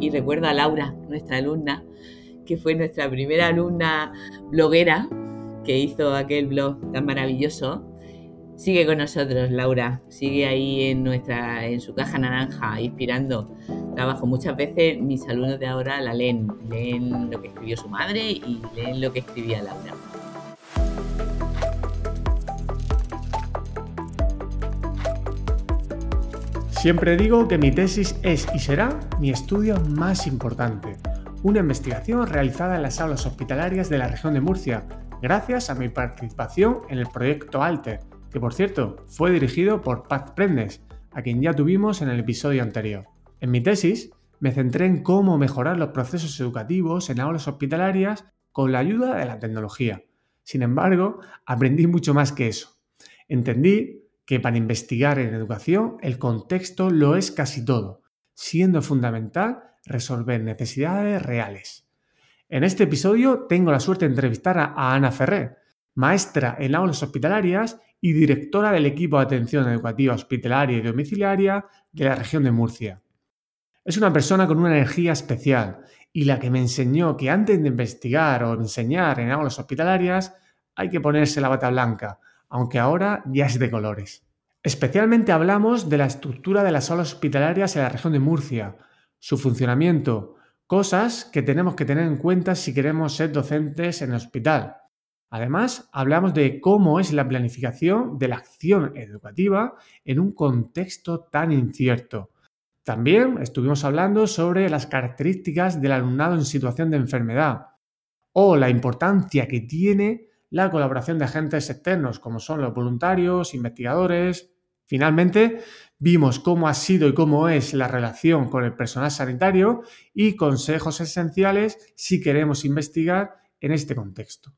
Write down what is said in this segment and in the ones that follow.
y recuerdo a Laura, nuestra alumna, que fue nuestra primera alumna bloguera que hizo aquel blog tan maravilloso. Sigue con nosotros, Laura. Sigue ahí en nuestra, en su caja naranja, inspirando trabajo. Muchas veces mis alumnos de ahora la leen, leen lo que escribió su madre y leen lo que escribía Laura. Siempre digo que mi tesis es y será mi estudio más importante, una investigación realizada en las aulas hospitalarias de la región de Murcia, gracias a mi participación en el proyecto ALTER, que por cierto fue dirigido por Paz Prendes, a quien ya tuvimos en el episodio anterior. En mi tesis me centré en cómo mejorar los procesos educativos en aulas hospitalarias con la ayuda de la tecnología. Sin embargo, aprendí mucho más que eso. Entendí que para investigar en educación el contexto lo es casi todo, siendo fundamental resolver necesidades reales. En este episodio tengo la suerte de entrevistar a Ana Ferrer, maestra en aulas hospitalarias y directora del equipo de atención educativa hospitalaria y domiciliaria de la región de Murcia. Es una persona con una energía especial y la que me enseñó que antes de investigar o enseñar en aulas hospitalarias hay que ponerse la bata blanca, aunque ahora ya es de colores. Especialmente hablamos de la estructura de las aulas hospitalarias en la región de Murcia, su funcionamiento, cosas que tenemos que tener en cuenta si queremos ser docentes en el hospital. Además, hablamos de cómo es la planificación de la acción educativa en un contexto tan incierto. También estuvimos hablando sobre las características del alumnado en situación de enfermedad o la importancia que tiene la colaboración de agentes externos, como son los voluntarios, investigadores. Finalmente, vimos cómo ha sido y cómo es la relación con el personal sanitario y consejos esenciales si queremos investigar en este contexto.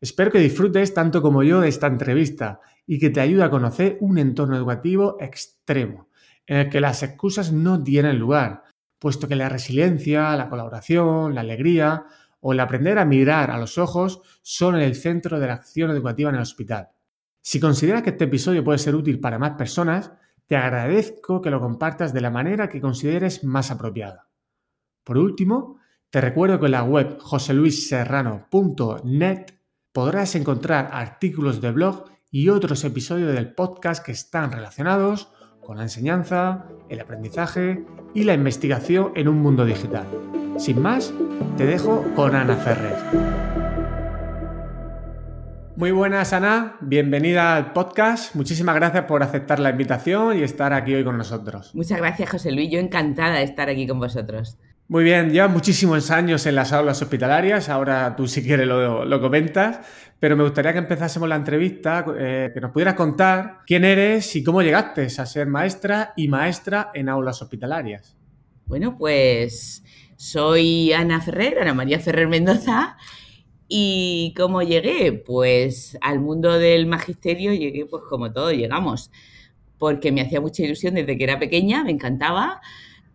Espero que disfrutes tanto como yo de esta entrevista y que te ayude a conocer un entorno educativo extremo, en el que las excusas no tienen lugar, puesto que la resiliencia, la colaboración, la alegría o el aprender a mirar a los ojos son el centro de la acción educativa en el hospital. Si consideras que este episodio puede ser útil para más personas, te agradezco que lo compartas de la manera que consideres más apropiada. Por último, te recuerdo que en la web joseluisserrano.net podrás encontrar artículos de blog y otros episodios del podcast que están relacionados con la enseñanza, el aprendizaje y la investigación en un mundo digital. Sin más, te dejo con Ana Ferrer. Muy buenas, Ana. Bienvenida al podcast. Muchísimas gracias por aceptar la invitación y estar aquí hoy con nosotros. Muchas gracias, José Luis. Yo encantada de estar aquí con vosotros. Muy bien, llevas muchísimos años en las aulas hospitalarias, ahora tú si quieres lo, comentas, pero me gustaría que empezásemos la entrevista, eh, que nos pudieras contar quién eres y cómo llegaste a ser maestra y maestra en aulas hospitalarias. Bueno, pues soy Ana Ferrer, Ana María Ferrer Mendoza, y ¿cómo llegué? Pues al mundo del magisterio llegué pues como todos llegamos, porque me hacía mucha ilusión desde que era pequeña, me encantaba,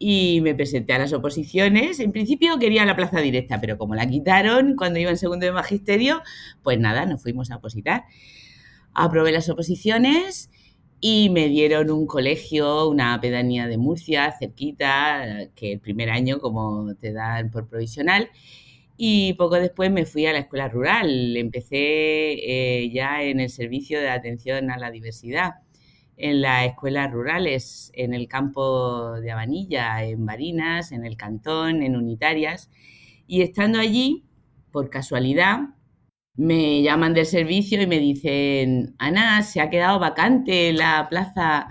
y me presenté a las oposiciones. En principio quería la plaza directa, pero como la quitaron cuando iba en segundo de magisterio, pues nada, nos fuimos a opositar. Aprobé las oposiciones y me dieron un colegio, una pedanía de Murcia, cerquita, que el primer año como te dan por provisional. Y poco después me fui a la escuela rural. Empecé eh, ya en el servicio de atención a la diversidad en las escuelas rurales, en el campo de Abanilla, en Barinas, en el Cantón, en Unitarias. Y estando allí, por casualidad, me llaman del servicio y me dicen, Ana, se ha quedado vacante la plaza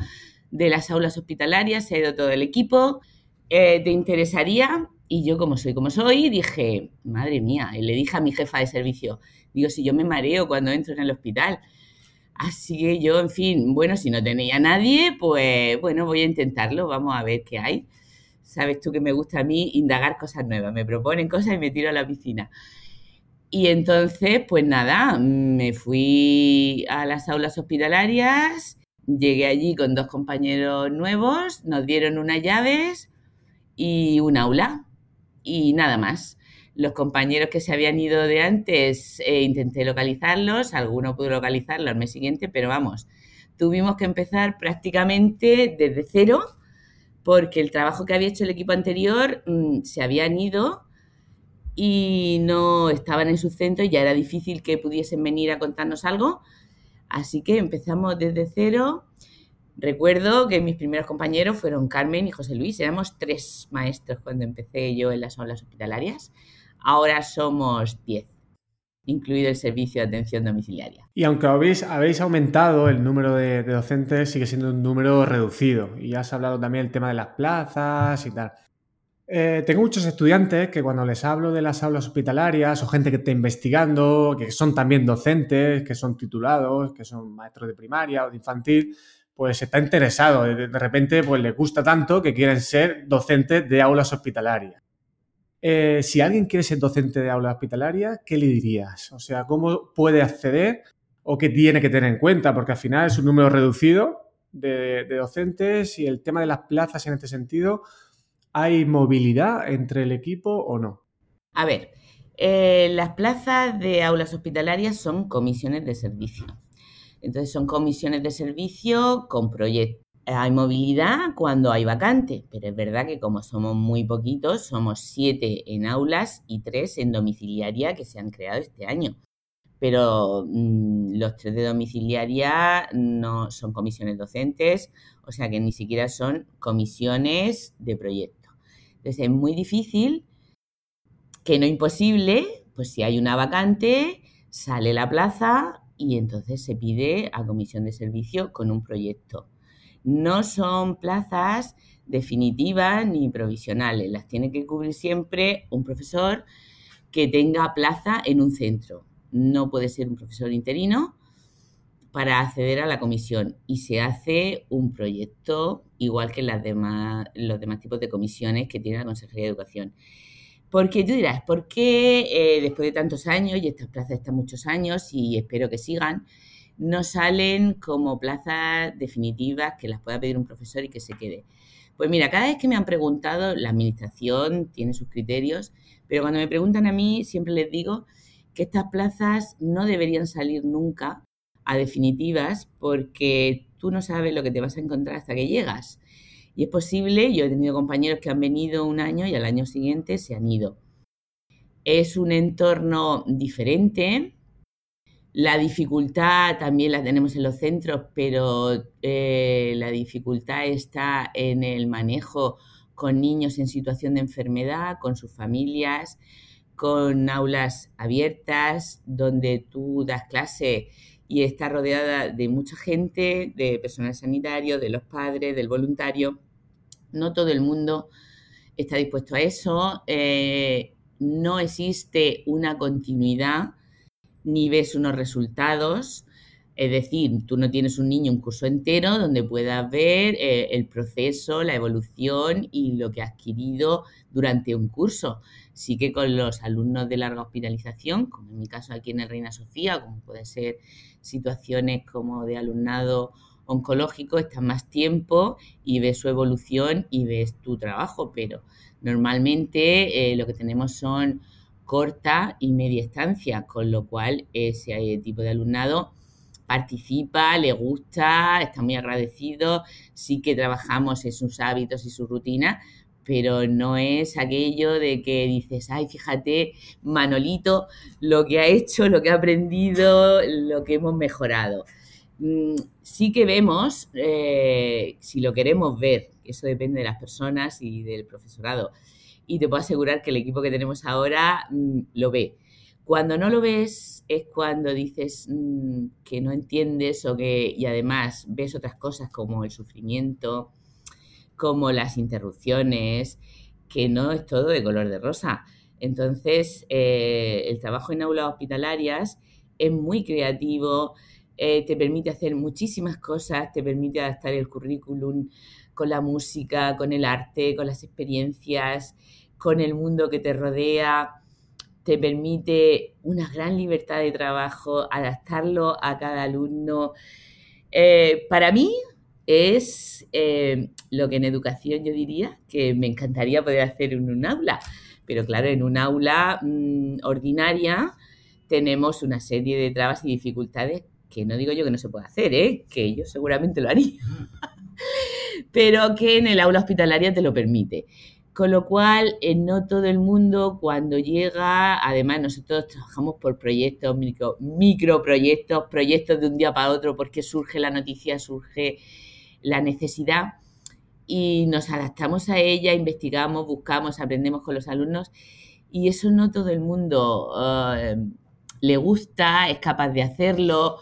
de las aulas hospitalarias, se ha ido todo el equipo, eh, ¿te interesaría? Y yo, como soy como soy, dije, madre mía, y le dije a mi jefa de servicio, digo, si yo me mareo cuando entro en el hospital. Así que yo, en fin, bueno, si no tenía nadie, pues bueno, voy a intentarlo, vamos a ver qué hay. Sabes tú que me gusta a mí indagar cosas nuevas, me proponen cosas y me tiro a la piscina. Y entonces, pues nada, me fui a las aulas hospitalarias, llegué allí con dos compañeros nuevos, nos dieron unas llaves y un aula y nada más. Los compañeros que se habían ido de antes, eh, intenté localizarlos, alguno pudo localizarlo al mes siguiente, pero vamos, tuvimos que empezar prácticamente desde cero porque el trabajo que había hecho el equipo anterior mm, se habían ido y no estaban en su centro y ya era difícil que pudiesen venir a contarnos algo. Así que empezamos desde cero. Recuerdo que mis primeros compañeros fueron Carmen y José Luis. Éramos tres maestros cuando empecé yo en las aulas hospitalarias. Ahora somos diez, incluido el servicio de atención domiciliaria. Y aunque habéis, aumentado el número de, de docentes, sigue siendo un número reducido. Y has hablado también del tema de las plazas y tal. Eh, tengo muchos estudiantes que cuando les hablo de las aulas hospitalarias o gente que está investigando, que son también docentes, que son titulados, que son maestros de primaria o de infantil, pues está interesado. De, repente, pues les gusta tanto que quieren ser docentes de aulas hospitalarias. Eh, si alguien quiere ser docente de aulas hospitalarias, ¿qué le dirías? O sea, ¿cómo puede acceder o qué tiene que tener en cuenta? Porque al final es un número reducido de, de docentes y el tema de las plazas en este sentido ¿Hay movilidad entre el equipo o no? A ver, eh, las plazas de aulas hospitalarias son comisiones de servicio. Entonces son comisiones de servicio con proyectos. Hay movilidad cuando hay vacante, pero es verdad que como somos muy poquitos, somos siete en aulas y tres en domiciliaria que se han creado este año. Pero mm, los tres de domiciliaria no son comisiones docentes, o sea que ni siquiera son comisiones de proyecto. Entonces es muy difícil, que no imposible, pues si hay una vacante, sale la plaza y entonces se pide a comisión de servicio con un proyecto. No son plazas definitivas ni provisionales, las tiene que cubrir siempre un profesor que tenga plaza en un centro. No puede ser un profesor interino para acceder a la comisión y se hace un proyecto igual que las demás, los demás tipos de comisiones que tiene la Consejería de Educación. Porque tú dirás, ¿por qué eh, después de tantos años, y estas plazas están muchos años y espero que sigan, no salen como plazas definitivas que las pueda pedir un profesor y que se quede? Pues mira, cada vez que me han preguntado, la administración tiene sus criterios, pero cuando me preguntan a mí, siempre les digo que estas plazas no deberían salir nunca a definitivas porque tú no sabes lo que te vas a encontrar hasta que llegas. Y es posible, yo he tenido compañeros que han venido un año y al año siguiente se han ido. Es un entorno diferente. La dificultad también la tenemos en los centros, pero eh, la dificultad está en el manejo con niños en situación de enfermedad, con sus familias, con aulas abiertas, donde tú das clase y está rodeada de mucha gente, de personal sanitario, de los padres, del voluntario. No todo el mundo está dispuesto a eso. Eh, no existe una continuidad ni ves unos resultados. Es decir, tú no tienes un niño un curso entero donde puedas ver eh, el proceso, la evolución y lo que ha adquirido durante un curso. Sí que con los alumnos de larga hospitalización, como en mi caso aquí en el Reina Sofía, como puede ser situaciones como de alumnado oncológico, estás más tiempo y ves su evolución y ves tu trabajo, pero normalmente eh, lo que tenemos son corta y media estancia, con lo cual ese tipo de alumnado participa, le gusta, está muy agradecido, sí que trabajamos en sus hábitos y su rutina, pero no es aquello de que dices, ay, fíjate, Manolito, lo que ha hecho, lo que ha aprendido, lo que hemos mejorado. Mm, sí que vemos, eh, si lo queremos ver, eso depende de las personas y del profesorado, y te puedo asegurar que el equipo que tenemos ahora mm, lo ve. Cuando no lo ves es cuando dices mm, que no entiendes o que, y además ves otras cosas como el sufrimiento, como las interrupciones, que no es todo de color de rosa. Entonces, eh, el trabajo en aulas hospitalarias es muy creativo, eh, te permite hacer muchísimas cosas, te permite adaptar el currículum con la música, con el arte, con las experiencias, con el mundo que te rodea, te permite una gran libertad de trabajo, adaptarlo a cada alumno. Eh, para mí es lo que en educación yo diría que me encantaría poder hacer en un aula. Pero claro, en un aula mm, ordinaria tenemos una serie de trabas y dificultades que no digo yo que no se pueda hacer, ¿eh? que yo seguramente lo haría, pero que en el aula hospitalaria te lo permite. Con lo cual, eh, no todo el mundo cuando llega, además nosotros trabajamos por proyectos, micro, microproyectos, proyectos de un día para otro, porque surge la noticia, surge la necesidad y nos adaptamos a ella, investigamos, buscamos, aprendemos con los alumnos y eso no todo el mundo eh, le gusta, es capaz de hacerlo,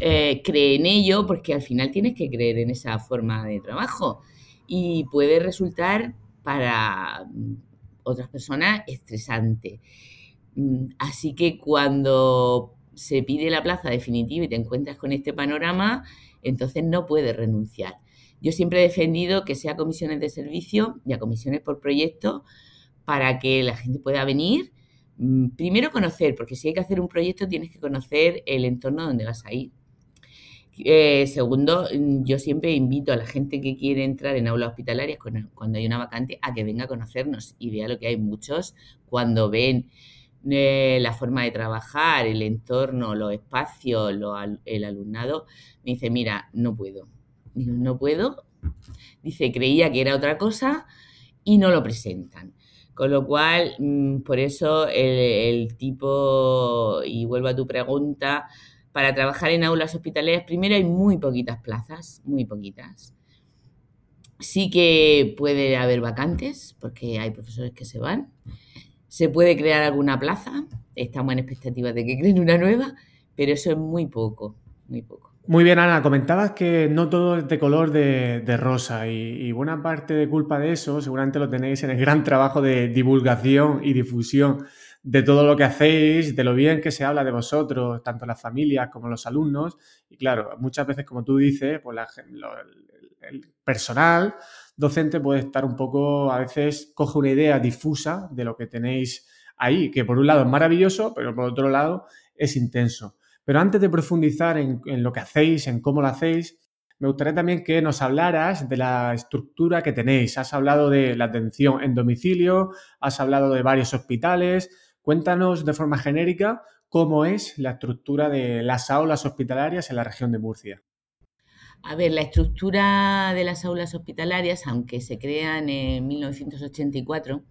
eh, cree en ello, porque al final tienes que creer en esa forma de trabajo y puede resultar para mm, otras personas estresante. Mm, así que cuando se pide la plaza definitiva y te encuentras con este panorama, entonces no puedes renunciar. Yo siempre he defendido que sea comisiones de servicio y a comisiones por proyecto para que la gente pueda venir. Mm, primero conocer, porque si hay que hacer un proyecto tienes que conocer el entorno donde vas a ir. Eh, segundo, mm, yo siempre invito a la gente que quiere entrar en aulas hospitalarias cuando hay una vacante a que venga a conocernos y vea lo que hay muchos cuando ven eh, la forma de trabajar, el entorno, los espacios, el alumnado, me dice, mira, no puedo. no puedo. Dice, creía que era otra cosa y no lo presentan. Con lo cual, mm, por eso el tipo, y vuelvo a tu pregunta, para trabajar en aulas hospitalarias, primero hay muy poquitas plazas, muy poquitas. Sí que puede haber vacantes, porque hay profesores que se van. Se puede crear alguna plaza, estamos en expectativa de que creen una nueva, pero eso es muy poco, muy poco. Muy bien, Ana, comentabas que no todo es de color de, rosa y, buena parte de culpa de eso seguramente lo tenéis en el gran trabajo de divulgación y difusión de todo lo que hacéis, de lo bien que se habla de vosotros, tanto las familias como los alumnos. Y claro, muchas veces, como tú dices, pues el, personal docente puede estar un poco, a veces coge una idea difusa de lo que tenéis ahí, que por un lado es maravilloso, pero por otro lado es intenso. Pero antes de profundizar en, lo que hacéis, en cómo lo hacéis, me gustaría también que nos hablaras de la estructura que tenéis. Has hablado de la atención en domicilio, has hablado de varios hospitales, Cuéntanos de forma genérica cómo es la estructura de las aulas hospitalarias en la región de Murcia. A ver, la estructura de las aulas hospitalarias, aunque se crean en 1984,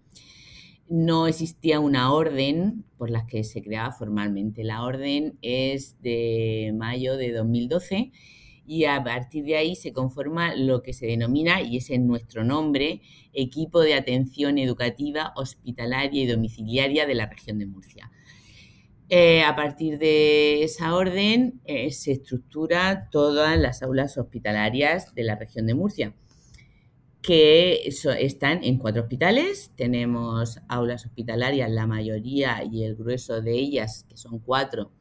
no existía una orden por la que se creaba formalmente. La orden es de mayo de 2012 y a partir de ahí se conforma lo que se denomina, y es en nuestro nombre, Equipo de Atención Educativa Hospitalaria y Domiciliaria de la región de Murcia. Eh, a partir de esa orden eh, se estructura todas las aulas hospitalarias de la región de Murcia, que están en cuatro hospitales. Tenemos aulas hospitalarias, la mayoría y el grueso de ellas, que son cuatro,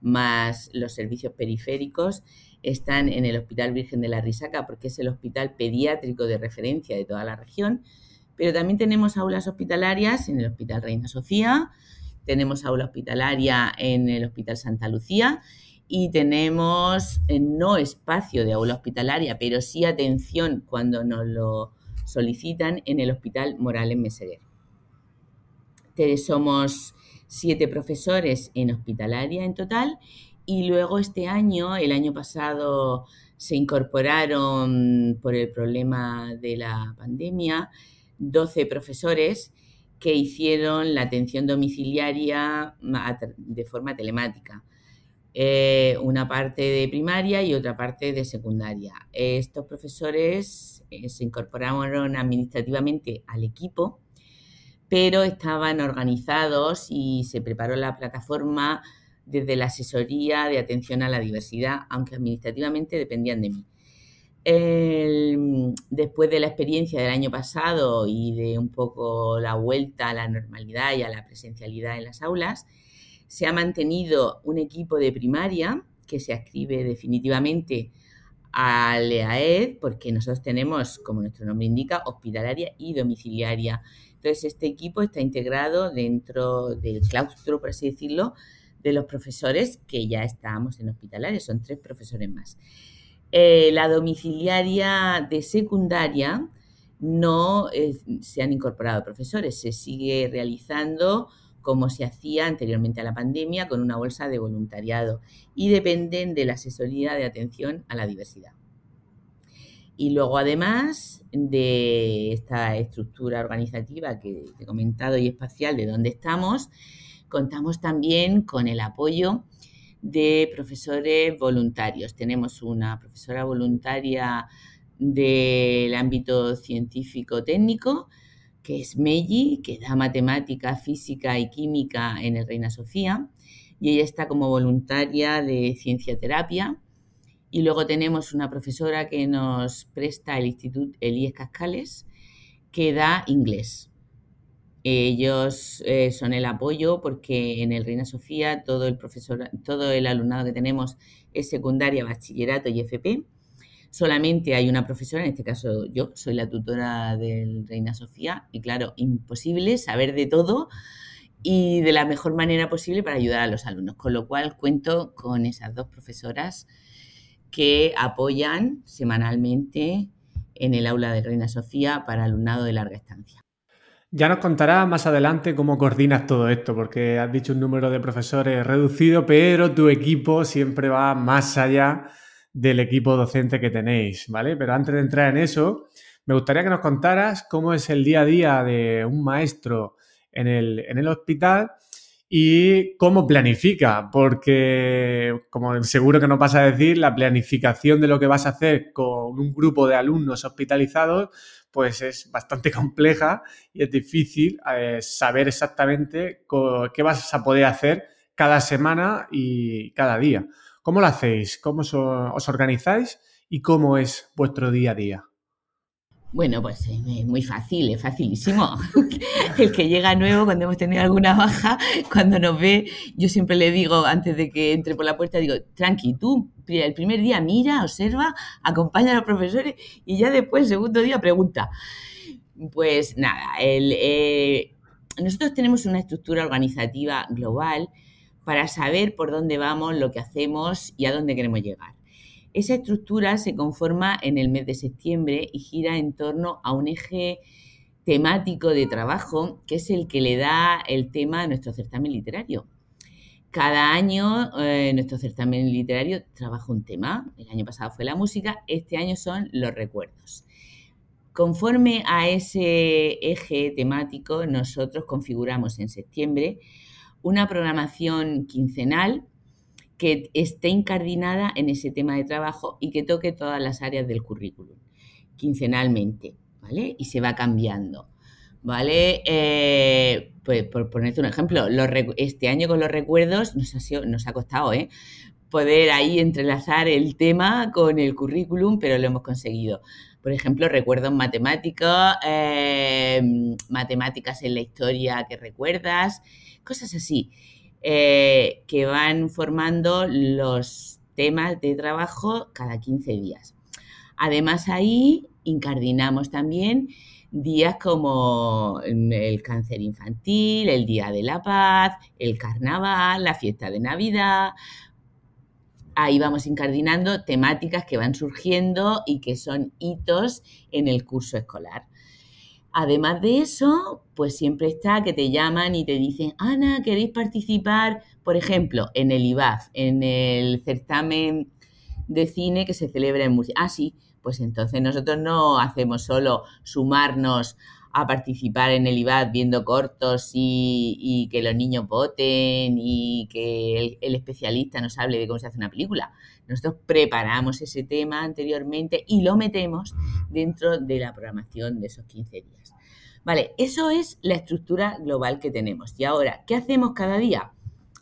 más los servicios periféricos, están en el Hospital Virgen de la Risaca porque es el hospital pediátrico de referencia de toda la región, pero también tenemos aulas hospitalarias en el Hospital Reina Sofía, tenemos aula hospitalaria en el Hospital Santa Lucía y tenemos eh, no espacio de aula hospitalaria, pero sí atención cuando nos lo solicitan en el Hospital Morales Meseguer. Somos siete profesores en hospitalaria en total y luego este año, el año pasado, se incorporaron por el problema de la pandemia 12 profesores que hicieron la atención domiciliaria de forma telemática. Eh, una parte de primaria y otra parte de secundaria. Estos profesores eh, se incorporaron administrativamente al equipo, pero estaban organizados y se preparó la plataforma desde la asesoría de atención a la diversidad, aunque administrativamente dependían de mí. después de la experiencia del año pasado y de un poco la vuelta a la normalidad y a la presencialidad en las aulas, se ha mantenido un equipo de primaria que se ascribe definitivamente al EAED, porque nosotros tenemos, como nuestro nombre indica, hospitalaria y domiciliaria. Entonces, este equipo está integrado dentro del claustro, por así decirlo, de los profesores que ya estábamos en hospitalares, son tres profesores más. Eh, la domiciliaria de secundaria no se han incorporado profesores, se sigue realizando como se hacía anteriormente a la pandemia con una bolsa de voluntariado y dependen de la asesoría de atención a la diversidad. Y luego, además de esta estructura organizativa que he comentado y espacial de donde estamos, contamos también con el apoyo de profesores voluntarios. Tenemos una profesora voluntaria del ámbito científico-técnico, que es Meiji, que da matemática, física y química en el Reina Sofía, y ella está como voluntaria de ciencia terapia. Y luego tenemos una profesora que nos presta el Instituto Elías Cascales, que da inglés. Ellos eh, son el apoyo porque en el Reina Sofía todo el profesor, todo el alumnado que tenemos es secundaria, bachillerato y FP. Solamente hay una profesora, en este caso yo, soy la tutora del Reina Sofía y claro, imposible saber de todo y de la mejor manera posible para ayudar a los alumnos. Con lo cual cuento con esas dos profesoras que apoyan semanalmente en el aula de Reina Sofía para alumnado de larga estancia. Ya nos contarás más adelante cómo coordinas todo esto, porque has dicho un número de profesores reducido, pero tu equipo siempre va más allá del equipo docente que tenéis, ¿vale? Pero antes de entrar en eso, me gustaría que nos contaras cómo es el día a día de un maestro en el, en el hospital y cómo planifica, porque como seguro que no pasa a decir, la planificación de lo que vas a hacer con un grupo de alumnos hospitalizados, pues es bastante compleja y es difícil eh, saber exactamente qué vas a poder hacer cada semana y cada día. ¿Cómo lo hacéis? ¿Cómo os organizáis? ¿Y cómo es vuestro día a día? Bueno, pues es muy fácil, es facilísimo. El que llega nuevo, cuando hemos tenido alguna baja, cuando nos ve, yo siempre le digo, antes de que entre por la puerta, digo, tranqui, tú el primer día mira, observa, acompaña a los profesores y ya después, el segundo día, pregunta. Pues nada, eh, nosotros tenemos una estructura organizativa global para saber por dónde vamos, lo que hacemos y a dónde queremos llegar. Esa estructura se conforma en el mes de septiembre y gira en torno a un eje temático de trabajo que es el que le da el tema a nuestro certamen literario. Cada año eh, nuestro certamen literario trabaja un tema. El año pasado fue la música, este año son los recuerdos. Conforme a ese eje temático, nosotros configuramos en septiembre una programación quincenal que esté incardinada en ese tema de trabajo y que toque todas las áreas del currículum, quincenalmente, ¿vale? Y se va cambiando, ¿vale? Eh, pues por ponerte un ejemplo, este año con los recuerdos nos ha, nos ha costado, ¿eh? Poder ahí entrelazar el tema con el currículum, pero lo hemos conseguido. Por ejemplo, recuerdos matemáticos, eh, matemáticas en la historia que recuerdas, cosas así. Eh, que van formando los temas de trabajo cada 15 días. Además ahí incardinamos también días como el cáncer infantil, el Día de la Paz, el carnaval, la fiesta de Navidad. Ahí vamos incardinando temáticas que van surgiendo y que son hitos en el curso escolar. Además de eso, pues siempre está que te llaman y te dicen, Ana, ¿queréis participar, por ejemplo, en el IBAF, en el certamen de cine que se celebra en Murcia? Ah, sí, pues entonces nosotros no hacemos solo sumarnos a participar en el IBAF viendo cortos y, que los niños voten y que el, especialista nos hable de cómo se hace una película. Nosotros preparamos ese tema anteriormente y lo metemos dentro de la programación de esos 15 días. Vale, eso es la estructura global que tenemos. Y ahora, ¿qué hacemos cada día?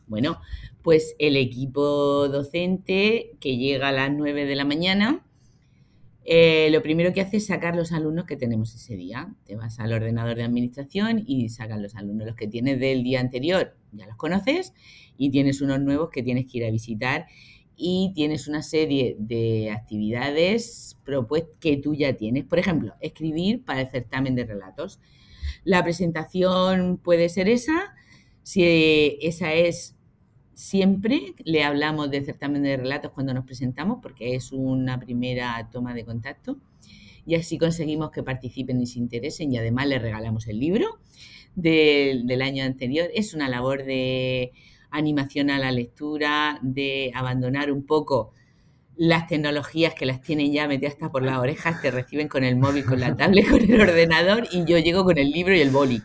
Bueno, pues el equipo docente que llega a las 9 de la mañana, eh, lo primero que hace es sacar los alumnos que tenemos ese día. Te vas al ordenador de administración y sacan los alumnos. Los que tienes del día anterior ya los conoces y tienes unos nuevos que tienes que ir a visitar y tienes una serie de actividades que tú ya tienes. Por ejemplo, escribir para el certamen de relatos. La presentación puede ser esa. Si esa es siempre, le hablamos del certamen de relatos cuando nos presentamos, porque es una primera toma de contacto. Y así conseguimos que participen y se interesen y además les regalamos el libro del año anterior. Es una labor de animación a la lectura, de abandonar un poco las tecnologías que las tienen ya metidas hasta por las orejas, te reciben con el móvil, con la tablet, con el ordenador y yo llego con el libro y el boli.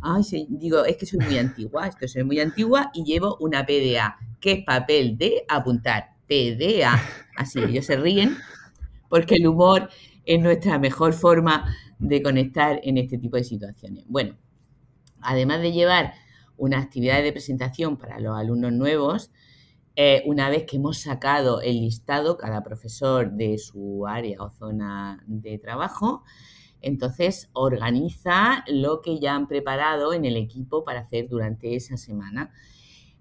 Ay, digo, es que soy muy antigua, esto soy muy antigua y llevo una PDA, que es papel de apuntar, PDA. Así, ellos se ríen porque el humor es nuestra mejor forma de conectar en este tipo de situaciones. Bueno, además de llevar una actividad de presentación para los alumnos nuevos, eh, una vez que hemos sacado el listado, cada profesor de su área o zona de trabajo, entonces organiza lo que ya han preparado en el equipo para hacer durante esa semana.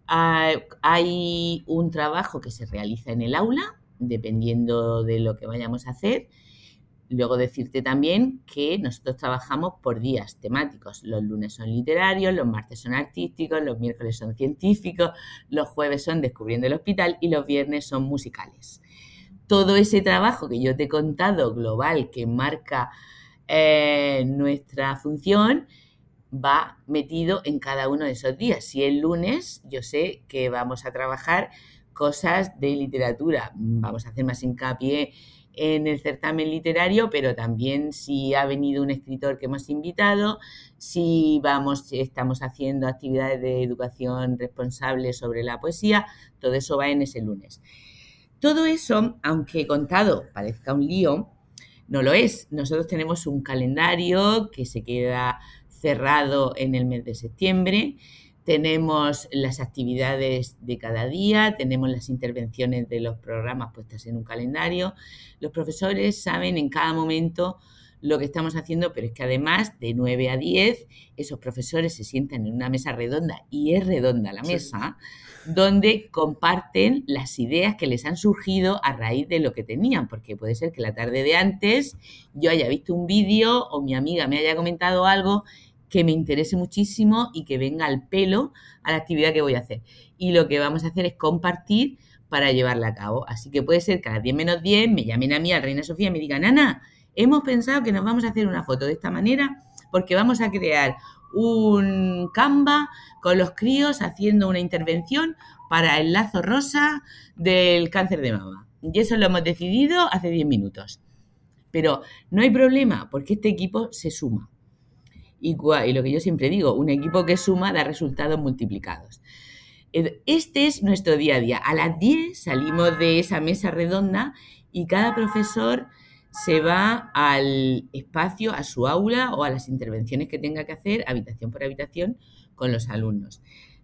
Ah, hay un trabajo que se realiza en el aula, dependiendo de lo que vayamos a hacer, Luego decirte también que nosotros trabajamos por días temáticos. Los lunes son literarios, los martes son artísticos, los miércoles son científicos, los jueves son descubriendo el hospital y los viernes son musicales. Todo ese trabajo que yo te he contado global que marca eh, nuestra función va metido en cada uno de esos días. Si el lunes yo sé que vamos a trabajar cosas de literatura, vamos a hacer más hincapié en el certamen literario, pero también si ha venido un escritor que hemos invitado, si vamos, estamos haciendo actividades de educación responsable sobre la poesía, todo eso va en ese lunes. Todo eso, aunque contado parezca un lío, no lo es. Nosotros tenemos un calendario que se queda cerrado en el mes de septiembre tenemos las actividades de cada día, tenemos las intervenciones de los programas puestas en un calendario. Los profesores saben en cada momento lo que estamos haciendo, pero es que además de 9 a 10, esos profesores se sientan en una mesa redonda, y es redonda la mesa, donde comparten las ideas que les han surgido a raíz de lo que tenían, porque puede ser que la tarde de antes yo haya visto un vídeo o mi amiga me haya comentado algo que me interese muchísimo y que venga al pelo a la actividad que voy a hacer. Y lo que vamos a hacer es compartir para llevarla a cabo. Así que puede ser que a las 10 menos 10 me llamen a mí, a Reina Sofía, y me digan, Ana, hemos pensado que nos vamos a hacer una foto de esta manera porque vamos a crear un Canva con los críos haciendo una intervención para el lazo rosa del cáncer de mama. Y eso lo hemos decidido hace 10 minutos. Pero no hay problema porque este equipo se suma. Y, lo que yo siempre digo, un equipo que suma da resultados multiplicados. Este es nuestro día a día. A las 10 salimos de esa mesa redonda y cada profesor se va al espacio, a su aula o a las intervenciones que tenga que hacer, habitación por habitación, con los alumnos.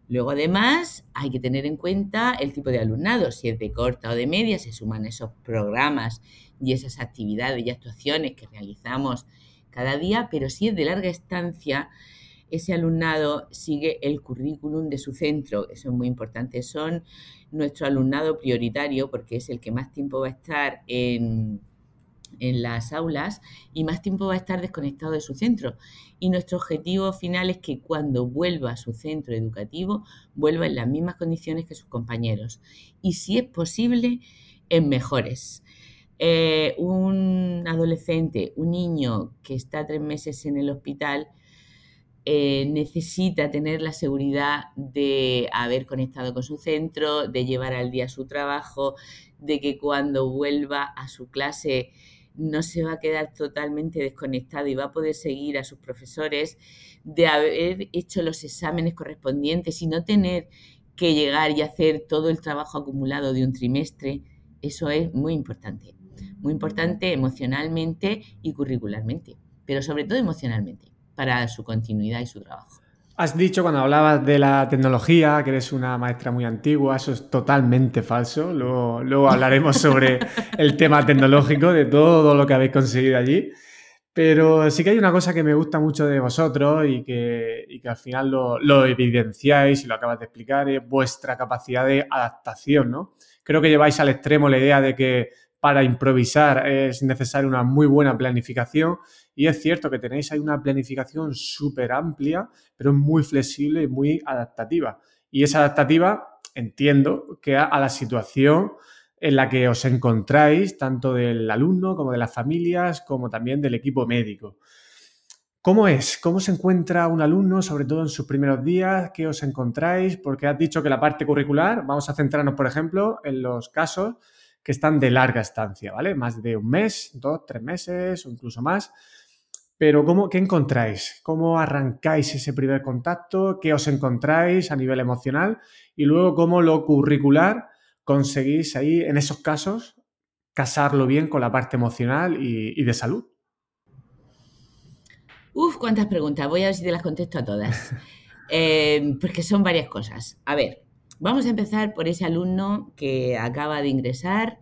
Luego, además, hay que tener en cuenta el tipo de alumnado. Si es de corta o de media, se suman esos programas y esas actividades y actuaciones que realizamos cada día, pero si es de larga estancia, ese alumnado sigue el currículum de su centro. Eso es muy importante. Son nuestro alumnado prioritario porque es el que más tiempo va a estar en, en las aulas y más tiempo va a estar desconectado de su centro. Y nuestro objetivo final es que cuando vuelva a su centro educativo, vuelva en las mismas condiciones que sus compañeros. Y si es posible, en mejores. Eh, un adolescente, un niño que está tres meses en el hospital, eh, necesita tener la seguridad de haber conectado con su centro, de llevar al día su trabajo, de que cuando vuelva a su clase no se va a quedar totalmente desconectado y va a poder seguir a sus profesores, de haber hecho los exámenes correspondientes y no tener que llegar y hacer todo el trabajo acumulado de un trimestre. Eso es muy importante muy importante emocionalmente y curricularmente, pero sobre todo emocionalmente, para su continuidad y su trabajo. Has dicho cuando hablabas de la tecnología que eres una maestra muy antigua, eso es totalmente falso. Luego, luego hablaremos sobre el tema tecnológico, de todo lo que habéis conseguido allí. Pero sí que hay una cosa que me gusta mucho de vosotros y que, y que al final lo, lo, evidenciáis y lo acabas de explicar, es vuestra capacidad de adaptación, ¿no? Creo que lleváis al extremo la idea de que para improvisar es necesaria una muy buena planificación y es cierto que tenéis ahí una planificación súper amplia, pero muy flexible y muy adaptativa. Y esa adaptativa entiendo que a, la situación en la que os encontráis, tanto del alumno como de las familias, como también del equipo médico. ¿Cómo es? ¿Cómo se encuentra un alumno, sobre todo en sus primeros días? ¿Qué os encontráis? Porque has dicho que la parte curricular, vamos a centrarnos, por ejemplo, en los casos que están de larga estancia, ¿vale? Más de un mes, dos, tres meses o incluso más. Pero ¿cómo, ¿qué encontráis? ¿Cómo arrancáis ese primer contacto? ¿Qué os encontráis a nivel emocional? Y luego, ¿cómo lo curricular conseguís ahí, en esos casos, casarlo bien con la parte emocional y, y de salud? Uf, cuántas preguntas. Voy a ver si te las contesto a todas. Eh, porque son varias cosas. A ver, vamos a empezar por ese alumno que acaba de ingresar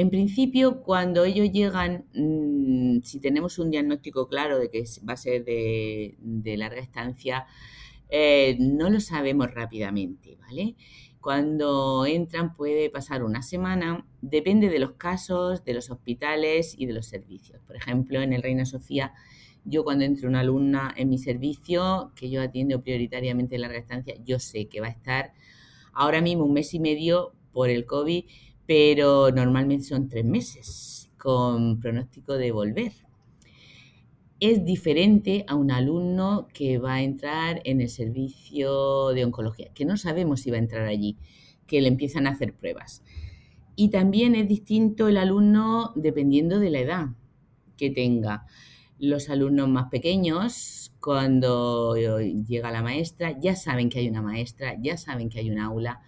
en principio, cuando ellos llegan, mm, si tenemos un diagnóstico claro de que va a ser de, larga estancia, eh, no lo sabemos rápidamente, ¿vale? Cuando entran puede pasar una semana, depende de los casos, de los hospitales y de los servicios. Por ejemplo, en el Reina Sofía, yo cuando entre una alumna en mi servicio, que yo atiendo prioritariamente larga estancia, yo sé que va a estar ahora mismo un mes y medio por el COVID pero normalmente son tres meses con pronóstico de volver. Es diferente a un alumno que va a entrar en el servicio de oncología, que no sabemos si va a entrar allí, que le empiezan a hacer pruebas. Y también es distinto el alumno dependiendo de la edad que tenga. Los alumnos más pequeños, cuando llega la maestra, ya saben que hay una maestra, ya saben que hay un aula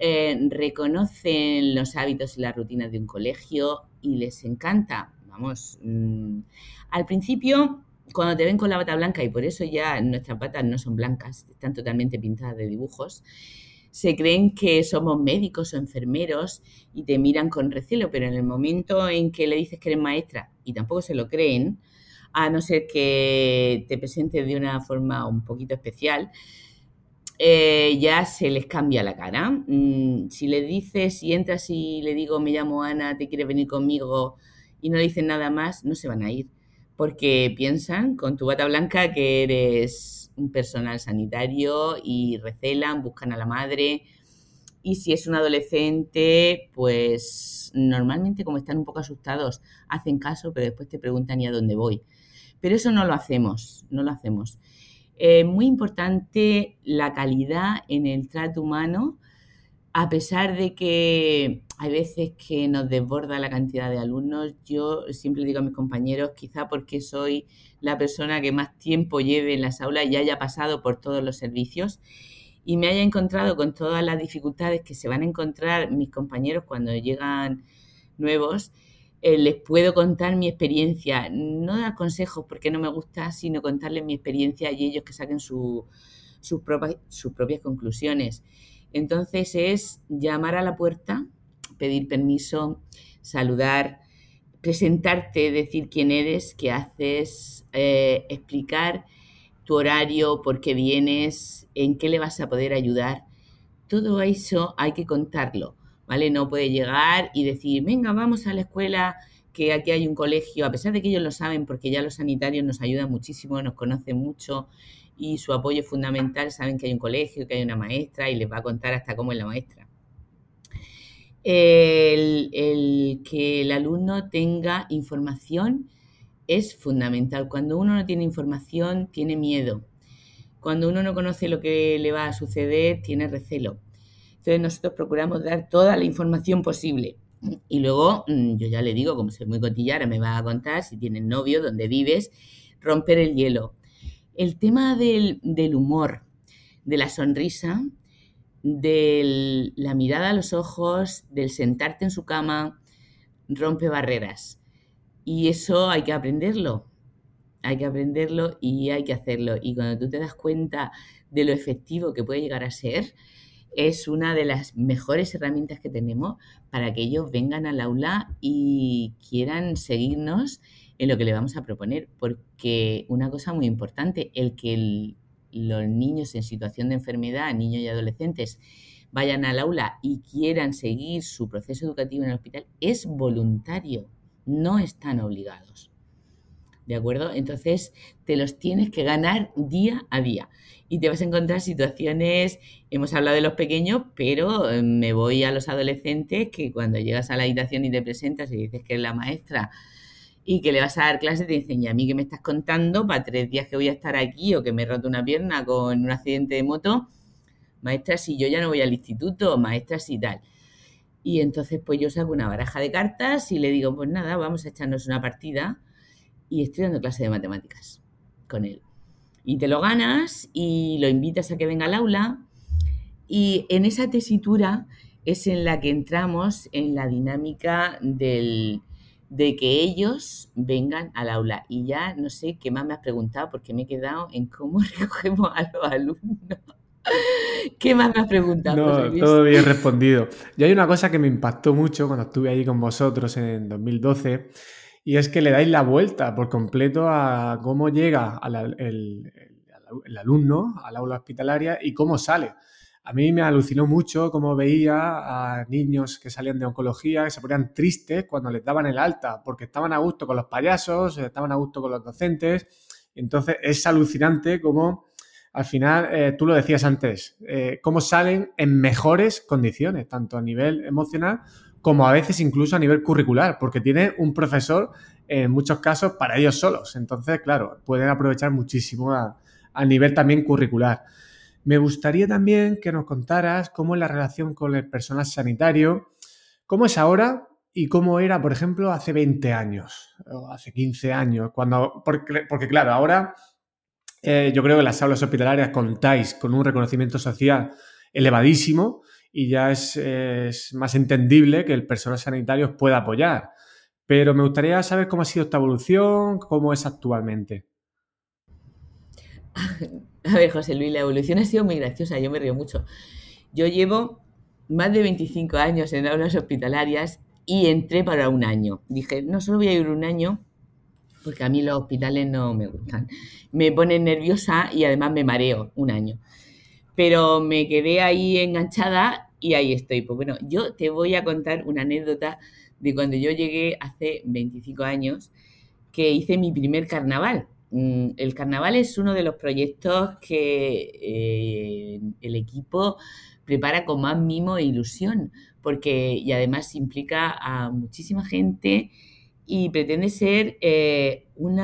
eh, reconocen los hábitos y las rutinas de un colegio y les encanta. Vamos, mm, al principio, cuando te ven con la bata blanca, y por eso ya nuestras patas no son blancas, están totalmente pintadas de dibujos, se creen que somos médicos o enfermeros y te miran con recelo, pero en el momento en que le dices que eres maestra y tampoco se lo creen, a no ser que te presentes de una forma un poquito especial, eh, ya se les cambia la cara. Mm, si le dices, si entras y le digo, me llamo Ana, te quieres venir conmigo y no le dicen nada más, no se van a ir. Porque piensan con tu bata blanca que eres un personal sanitario y recelan, buscan a la madre. Y si es un adolescente, pues normalmente como están un poco asustados, hacen caso, pero después te preguntan ¿y a dónde voy? Pero eso no lo hacemos, no lo hacemos. Eh, muy importante la calidad en el trato humano, a pesar de que hay veces que nos desborda la cantidad de alumnos. Yo siempre digo a mis compañeros, quizá porque soy la persona que más tiempo lleve en las aulas y haya pasado por todos los servicios y me haya encontrado con todas las dificultades que se van a encontrar mis compañeros cuando llegan nuevos, eh, les puedo contar mi experiencia, no dar consejos porque no me gusta, sino contarles mi experiencia y ellos que saquen sus, propias, sus propias conclusiones. Entonces es llamar a la puerta, pedir permiso, saludar, presentarte, decir quién eres, qué haces, eh, explicar tu horario, por qué vienes, en qué le vas a poder ayudar. Todo eso hay que contarlo ¿vale? No puede llegar y decir, venga, vamos a la escuela, que aquí hay un colegio, a pesar de que ellos lo saben, porque ya los sanitarios nos ayudan muchísimo, nos conocen mucho y su apoyo es fundamental, saben que hay un colegio, que hay una maestra y les va a contar hasta cómo es la maestra. El, el que el alumno tenga información es fundamental. Cuando uno no tiene información, tiene miedo. Cuando uno no conoce lo que le va a suceder, tiene recelo. Entonces nosotros procuramos dar toda la información posible. Y luego, mm, yo ya le digo, como soy muy cotillara, me va a contar si tienes novio, dónde vives, romper el hielo. El tema del, humor, de la sonrisa, de la mirada a los ojos, del sentarte en su cama, rompe barreras. Y eso hay que aprenderlo. Hay que aprenderlo y hay que hacerlo. Y cuando tú te das cuenta de lo efectivo que puede llegar a ser, es una de las mejores herramientas que tenemos para que ellos vengan al aula y quieran seguirnos en lo que le vamos a proponer, porque una cosa muy importante, el que los niños en situación de enfermedad, niños y adolescentes, vayan al aula y quieran seguir su proceso educativo en el hospital es voluntario, no están obligados. ¿De acuerdo? Entonces te los tienes que ganar día a día y te vas a encontrar situaciones, hemos hablado de los pequeños, pero eh, me voy a los adolescentes que cuando llegas a la habitación y te presentas y dices que es la maestra y que le vas a dar clase, te dicen, y a mí que me estás contando para tres días que voy a estar aquí o que me he roto una pierna con un accidente de moto, maestra, si yo ya no voy al instituto, maestra, si tal. Y entonces pues yo saco una baraja de cartas y le digo, pues nada, vamos a echarnos una partida y estoy dando clase de matemáticas con él. Y te lo ganas y lo invitas a que venga al aula y en esa tesitura es en la que entramos en la dinámica del, de que ellos vengan al aula. Y ya no sé qué más me has preguntado porque me he quedado en cómo recogemos a los alumnos. ¿Qué más me has preguntado? No, todo bien respondido. Y hay una cosa que me impactó mucho cuando estuve allí con vosotros en 2012 y es que le dais la vuelta por completo a cómo llega el, el alumno al aula hospitalaria y cómo sale. A mí me alucinó mucho cómo veía a niños que salían de oncología que se ponían tristes cuando les daban el alta, porque estaban a gusto con los payasos, estaban a gusto con los docentes. Entonces es alucinante cómo al final, eh, tú lo decías antes, eh, cómo salen en mejores condiciones, tanto a nivel emocional como a veces incluso a nivel curricular, porque tiene un profesor en muchos casos para ellos solos. Entonces, claro, pueden aprovechar muchísimo a, nivel también curricular. Me gustaría también que nos contaras cómo es la relación con el personal sanitario, cómo es ahora y cómo era, por ejemplo, hace 20 años o hace 15 años, cuando, porque, claro, ahora eh, yo creo que las aulas hospitalarias contáis con un reconocimiento social elevadísimo y ya es, más entendible que el personal sanitario pueda apoyar. Pero me gustaría saber cómo ha sido esta evolución, cómo es actualmente. A ver, José Luis, la evolución ha sido muy graciosa, yo me río mucho. Yo llevo más de 25 años en aulas hospitalarias y entré para un año. Dije, no, solo voy a ir un año porque a mí los hospitales no me gustan. Me ponen nerviosa y además me mareo un año. Pero me quedé ahí enganchada y ahí estoy. Pues bueno, yo te voy a contar una anécdota de cuando yo llegué hace 25 años que hice mi primer carnaval. Mm, el carnaval es uno de los proyectos que eh, el equipo prepara con más mimo e ilusión, porque y además implica a muchísima gente y pretende ser eh, un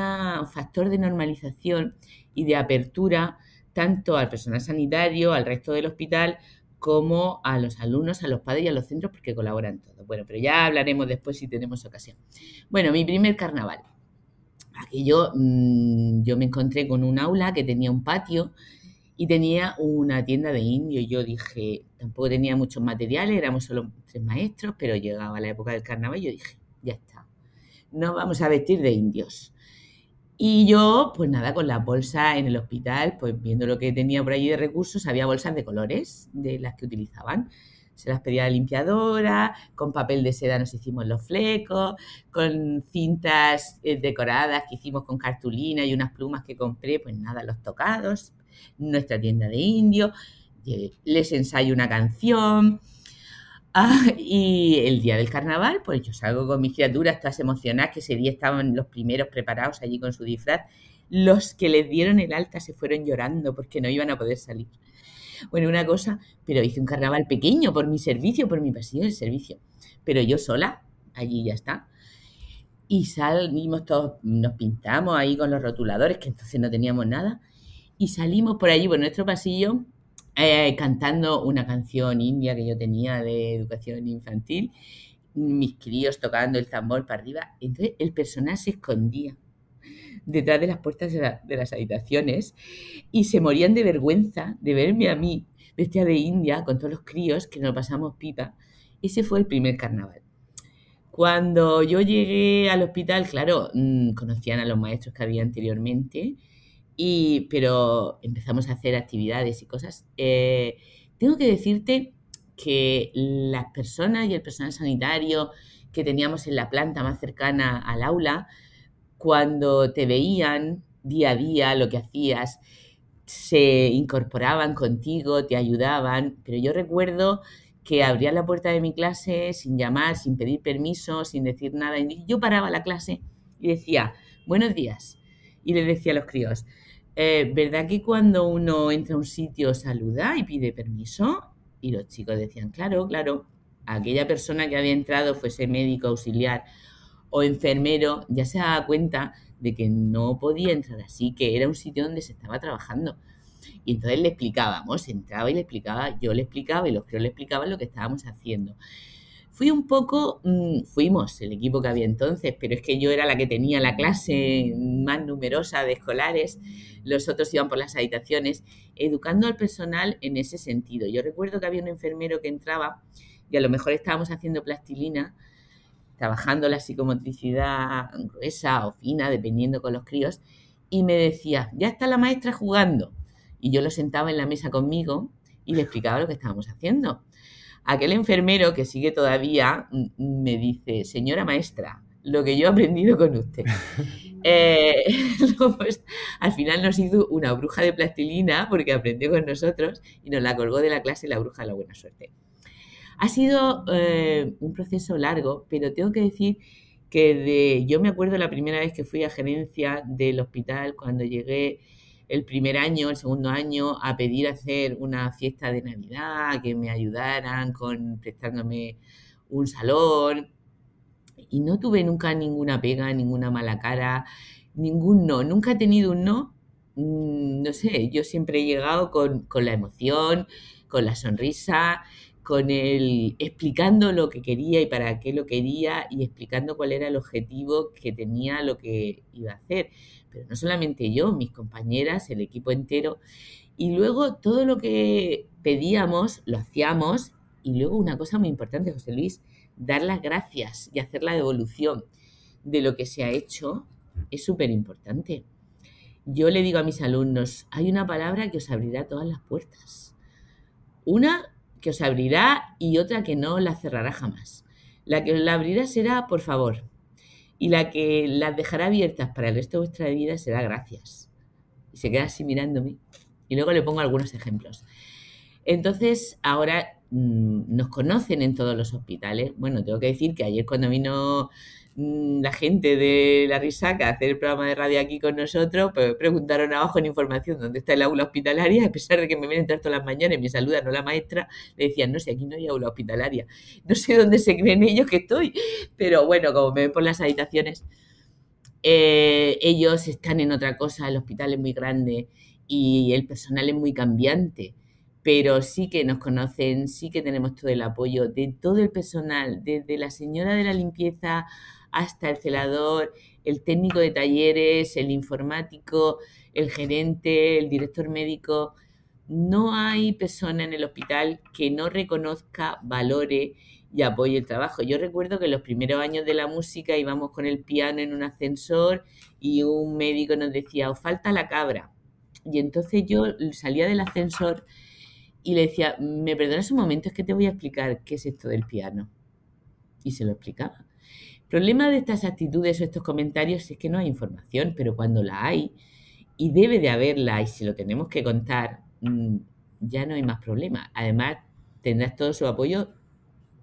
factor de normalización y de apertura tanto al personal sanitario, al resto del hospital, como a los alumnos, a los padres y a los centros, porque colaboran todos. Bueno, pero ya hablaremos después si tenemos ocasión. Bueno, mi primer carnaval aquello, mm, yo me encontré con un aula que tenía un patio y tenía una tienda de indio. Y yo dije, tampoco tenía muchos materiales, éramos solo tres maestros, pero llegaba la época del carnaval y yo dije, ya está, nos vamos a vestir de indios. Y yo, pues nada, con la bolsa en el hospital, pues viendo lo que tenía por allí de recursos, había bolsas de colores, de las que utilizaban se las pedía la limpiadora, con papel de seda nos hicimos los flecos, con cintas eh, decoradas que hicimos con cartulina y unas plumas que compré, pues nada, los tocados, nuestra tienda de indio, les ensayo una canción. Ah, y el día del carnaval, pues yo salgo con mis criaturas todas emocionadas, que ese día estaban los primeros preparados allí con su disfraz. Los que les dieron el alta se fueron llorando porque no iban a poder salir. Bueno, una cosa, pero hice un carnaval pequeño por mi servicio, por mi pasillo del servicio. Pero yo sola, allí ya está. Y salimos todos, nos pintamos ahí con los rotuladores, que entonces no teníamos nada. Y salimos por allí, por nuestro pasillo, cantando una canción india que yo tenía de educación infantil, mis críos tocando el tambor para arriba. Entonces el personal se escondía detrás de las puertas de, las habitaciones y se morían de vergüenza de verme a mí vestida de india con todos los críos que nos pasamos pipa. Ese fue el primer carnaval. Cuando yo llegué al hospital, claro, mm, conocían a los maestros que había anteriormente, y, pero empezamos a hacer actividades y cosas. Eh, tengo que decirte que las personas y el personal sanitario que teníamos en la planta más cercana al aula, cuando te veían día a día lo que hacías, se incorporaban contigo, te ayudaban, pero yo recuerdo que abrían la puerta de mi clase sin llamar, sin pedir permiso, sin decir nada. Yo paraba la clase y decía, buenos días. Y le decía a los críos, eh, ¿verdad que cuando uno entra a un sitio saluda y pide permiso? Y los chicos decían, claro, claro, aquella persona que había entrado, fuese médico, auxiliar o enfermero, ya se daba cuenta de que no podía entrar así, que era un sitio donde se estaba trabajando. Y entonces le explicábamos, entraba y le explicaba, yo le explicaba y los creo le explicaban lo que estábamos haciendo. Fui un poco, mm, fuimos el equipo que había entonces, pero es que yo era la que tenía la clase más numerosa de escolares, los otros iban por las habitaciones, educando al personal en ese sentido. Yo recuerdo que había un enfermero que entraba y a lo mejor estábamos haciendo plastilina, trabajando la psicomotricidad gruesa o fina, dependiendo con los críos, y me decía, ya está la maestra jugando. Y yo lo sentaba en la mesa conmigo y le explicaba lo que estábamos haciendo. Aquel enfermero que sigue todavía mm, mm, me dice, señora maestra, lo que yo he aprendido con usted. Eh, pues, al final nos hizo una bruja de plastilina porque aprendió con nosotros y nos la colgó de la clase la bruja de la buena suerte. Ha sido eh, un proceso largo, pero tengo que decir que de, yo me acuerdo la primera vez que fui a gerencia del hospital cuando llegué el primer año, el segundo año, a pedir hacer una fiesta de Navidad, que me ayudaran con prestándome un salón. Y no tuve nunca ninguna pega, ninguna mala cara, ningún no. Nunca he tenido un no. Mm, no sé, yo siempre he llegado con, con la emoción, con la sonrisa, con el explicando lo que quería y para qué lo quería y explicando cuál era el objetivo que tenía lo que iba a hacer pero no solamente yo, mis compañeras, el equipo entero. Y luego todo lo que pedíamos lo hacíamos. Y luego una cosa muy importante, José Luis, dar las gracias y hacer la devolución de lo que se ha hecho es súper importante. Yo le digo a mis alumnos, hay una palabra que os abrirá todas las puertas. Una que os abrirá y otra que no la cerrará jamás. La que os la abrirá será, por favor, y la que las dejará abiertas para el resto de vuestra vida será gracias. Y se queda así mirándome. Y luego le pongo algunos ejemplos. Entonces, ahora mm, nos conocen en todos los hospitales. Bueno, tengo que decir que ayer cuando vino la gente de la Risaca hacer el programa de radio aquí con nosotros, pues preguntaron abajo en información dónde está el aula hospitalaria, a pesar de que me vienen todas las mañanas y me saludan, no la maestra, le decían, no sé, aquí no hay aula hospitalaria. No sé dónde se creen ellos que estoy, pero bueno, como me ven por las habitaciones, eh, ellos están en otra cosa, el hospital es muy grande y el personal es muy cambiante pero sí que nos conocen, sí que tenemos todo el apoyo de todo el personal, desde la señora de la limpieza hasta el celador, el técnico de talleres, el informático, el gerente, el director médico. No hay persona en el hospital que no reconozca, valore y apoye el trabajo. Yo recuerdo que en los primeros años de la música íbamos con el piano en un ascensor y un médico nos decía, os falta la cabra. Y entonces yo salía del ascensor y le decía, me perdonas un momento, es que te voy a explicar qué es esto del piano. Y se lo explicaba. Problema de estas actitudes o estos comentarios es que no hay información, pero cuando la hay, y debe de haberla, y si lo tenemos que contar, mm, ya no hay más problema. Además, tendrás todo su apoyo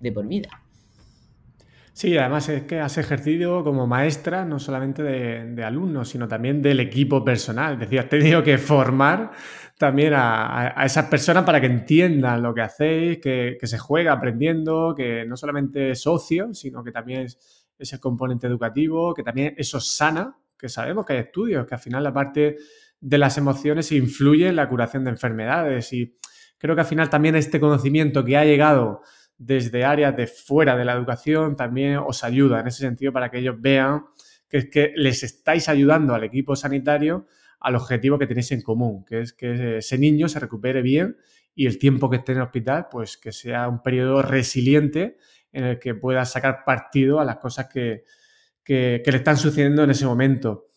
de por vida. Sí, además es que has ejercido como maestra no solamente de, alumnos, sino también del equipo personal. Es decir, has tenido que formar también a, esas personas para que entiendan lo que hacéis, que, que, se juega aprendiendo, que no solamente es socio, sino que también es ese componente educativo, que también eso sana, que sabemos que hay estudios, que al final la parte de las emociones influye en la curación de enfermedades. Y creo que al final también este conocimiento que ha llegado desde áreas de fuera de la educación también os ayuda en ese sentido para que ellos vean que es que les estáis ayudando al equipo sanitario al objetivo que tenéis en común, que es que ese niño se recupere bien y el tiempo que esté en el hospital, pues que sea un periodo resiliente en el que pueda sacar partido a las cosas que, le están sucediendo en ese momento.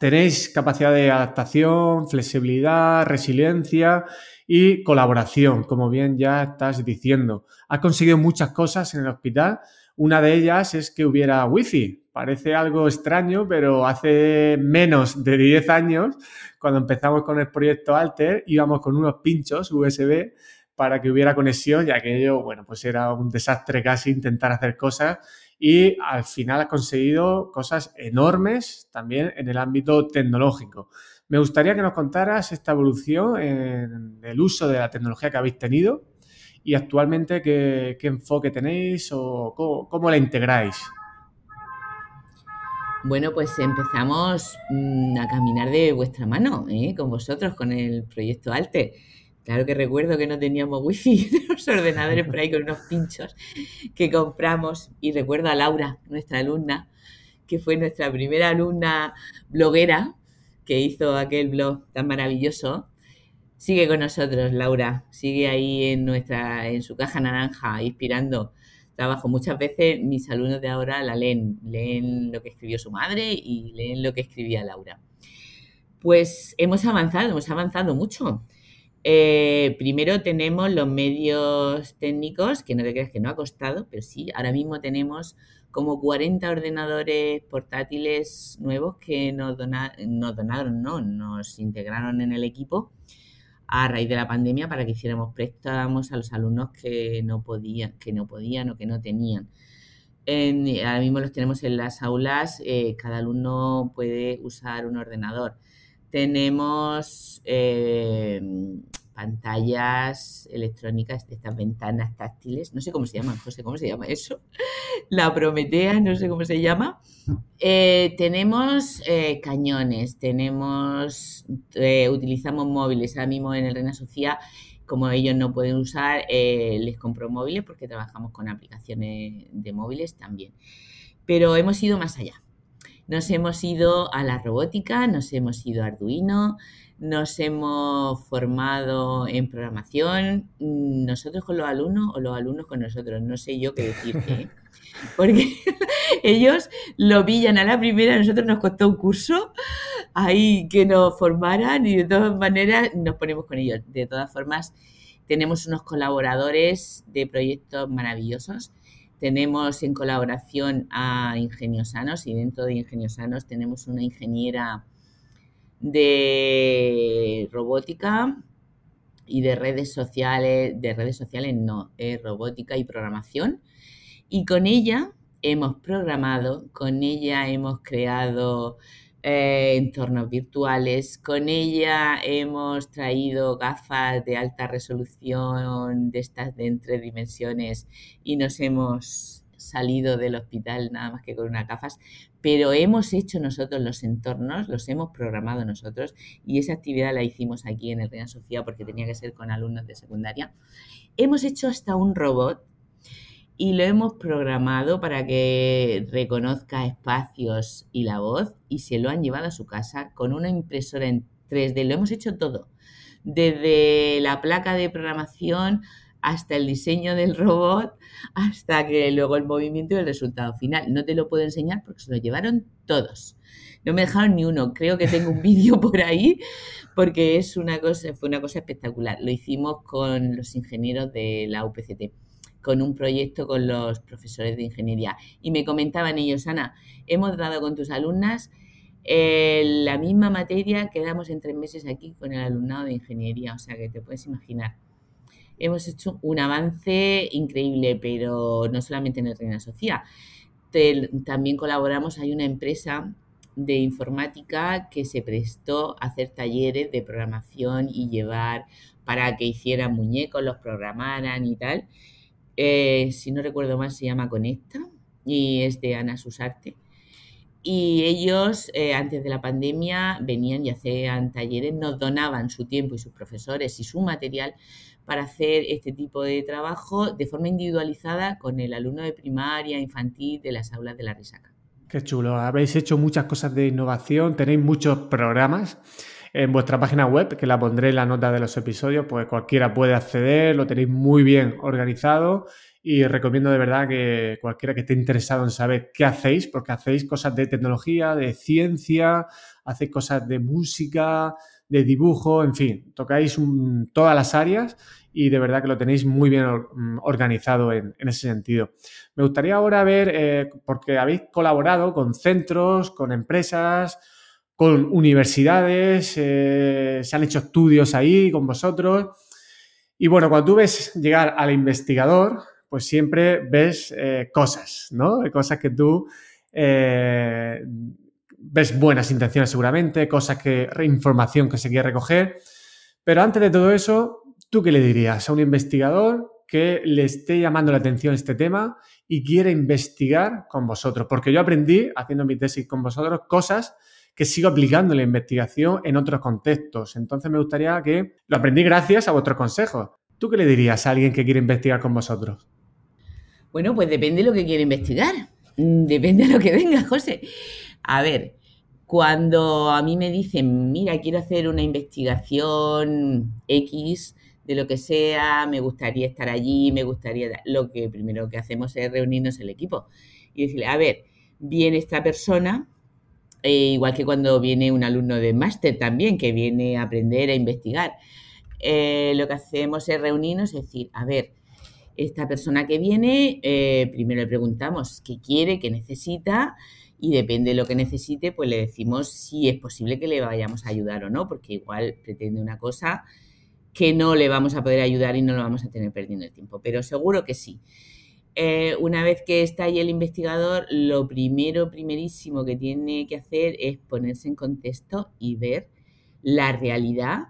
Tenéis capacidad de adaptación, flexibilidad, resiliencia y colaboración, como bien ya estás diciendo. Has conseguido muchas cosas en el hospital. Una de ellas es que hubiera wifi. Parece algo extraño, pero hace menos de 10 años, cuando empezamos con el proyecto Alter, íbamos con unos pinchos USB para que hubiera conexión, ya que aquello, bueno, pues era un desastre casi intentar hacer cosas y al final ha conseguido cosas enormes también en el ámbito tecnológico. Me gustaría que nos contaras esta evolución en el uso de la tecnología que habéis tenido y actualmente qué, enfoque tenéis o cómo, la integráis. Bueno, pues empezamos mm, a caminar de vuestra mano, ¿eh? con vosotros, con el proyecto ALTE. Claro que recuerdo que no teníamos wifi, los ordenadores por ahí con unos pinchos que compramos. Y recuerdo a Laura, nuestra alumna, que fue nuestra primera alumna bloguera, que hizo aquel blog tan maravilloso. Sigue con nosotros, Laura. Sigue ahí en nuestra, en su caja naranja, inspirando trabajo. Muchas veces mis alumnos de ahora la leen, leen lo que escribió su madre y leen lo que escribía Laura. Pues hemos avanzado, hemos avanzado mucho. Eh, primero tenemos los medios técnicos, que no te creas que no ha costado, pero sí, ahora mismo tenemos como 40 ordenadores portátiles nuevos que nos, nos donaron, no, nos integraron en el equipo a raíz de la pandemia para que hiciéramos préstamos a los alumnos que no podían, que no podían o que no tenían. ahora mismo los tenemos en las aulas, eh, cada alumno puede usar un ordenador. Tenemos eh, pantallas electrónicas estas ventanas táctiles, no sé cómo se llaman, José, ¿cómo se llama eso? La Prometea, no sé cómo se llama. Eh, tenemos eh, cañones, tenemos, utilizamos móviles, ahora mismo en el Reina Sofía, como ellos no pueden usar, les compro móviles porque trabajamos con aplicaciones de móviles también. Pero hemos ido más allá. Nos hemos ido a la robótica, nos hemos ido a Arduino, nos hemos formado en programación, nosotros con los alumnos o los alumnos con nosotros, no sé yo qué decirte, ¿eh? porque ellos lo pillan a la primera, a nosotros nos costó un curso ahí que nos formaran y de todas maneras nos ponemos con ellos. De todas formas, tenemos unos colaboradores de proyectos maravillosos. Tenemos en colaboración a Ingeniosanos y dentro de Ingeniosanos tenemos una ingeniera de robótica y de redes sociales, de redes sociales no, es robótica y programación. Y con ella hemos programado, con ella hemos creado eh, entornos virtuales, con ella hemos traído gafas de alta resolución de estas de entre dimensiones y nos hemos salido del hospital nada más que con unas gafas, pero hemos hecho nosotros los entornos, los hemos programado nosotros y esa actividad la hicimos aquí en el Reina Sofía porque tenía que ser con alumnos de secundaria. Hemos hecho hasta un robot y lo hemos programado para que reconozca espacios y la voz y se lo han llevado a su casa con una impresora en 3D. Lo hemos hecho todo, desde la placa de programación hasta el diseño del robot, hasta que luego el movimiento y el resultado final. No te lo puedo enseñar porque se lo llevaron todos. No me dejaron ni uno. Creo que tengo un vídeo por ahí porque es una cosa, fue una cosa espectacular. Lo hicimos con los ingenieros de la UPCT, con un proyecto con los profesores de ingeniería. Y me comentaban ellos, Ana, hemos dado con tus alumnas eh, la misma materia que damos en tres meses aquí con el alumnado de ingeniería. O sea que te puedes imaginar hemos hecho un avance increíble, pero no solamente en el Reina Sofía. también colaboramos, hay una empresa de informática que se prestó a hacer talleres de programación y llevar para que hicieran muñecos, los programaran y tal. Eh, si no recuerdo mal, se llama Conecta y es de Ana Susarte. Y ellos, eh, antes de la pandemia, venían y hacían talleres, nos donaban su tiempo y sus profesores y su material para hacer este tipo de trabajo de forma individualizada con el alumno de primaria, infantil, de las aulas de la Risaca. Qué chulo, habéis hecho muchas cosas de innovación, tenéis muchos programas en vuestra página web, que la pondré en la nota de los episodios, pues cualquiera puede acceder, lo tenéis muy bien organizado y recomiendo de verdad que cualquiera que esté interesado en saber qué hacéis, porque hacéis cosas de tecnología, de ciencia, hacéis cosas de música, de dibujo, en fin, tocáis todas las áreas y de verdad que lo tenéis muy bien mm, organizado en, ese sentido. Me gustaría ahora ver, eh, porque habéis colaborado con centros, con empresas, con universidades, eh, se han hecho estudios ahí con vosotros. Y bueno, cuando tú ves llegar al investigador, pues siempre ves eh, cosas, ¿no? Cosas que tú ves buenas intenciones seguramente, cosas que, información que se quiere recoger. Pero antes de todo eso, ¿tú qué le dirías a un investigador que le esté llamando la atención este tema y quiere investigar con vosotros, porque yo aprendí haciendo mi tesis con vosotros cosas que sigo aplicando la investigación en otros contextos. Entonces me gustaría que lo aprendí gracias a vuestros consejos. ¿Tú qué le dirías a alguien que quiere investigar con vosotros? Bueno, pues depende de lo que quiere investigar. Mm, depende de lo que venga, José. A ver, cuando a mí me dicen, mira, quiero hacer una investigación X de lo que sea, me gustaría estar allí, me gustaría... Lo que primero que hacemos es reunirnos el equipo y decirle, a ver, viene esta persona, eh, igual que cuando viene un alumno de máster también, que viene a aprender a investigar. Eh, lo que hacemos es reunirnos y decir, a ver, esta persona que viene, eh, primero le preguntamos qué quiere, qué necesita y depende de lo que necesite, pues le decimos si es posible que le vayamos a ayudar o no, porque igual pretende una cosa que no le vamos a poder ayudar y no lo vamos a tener perdiendo el tiempo, pero seguro que sí. Eh, una vez que está ahí el investigador, lo primero, primerísimo que tiene que hacer es ponerse en contexto y ver la realidad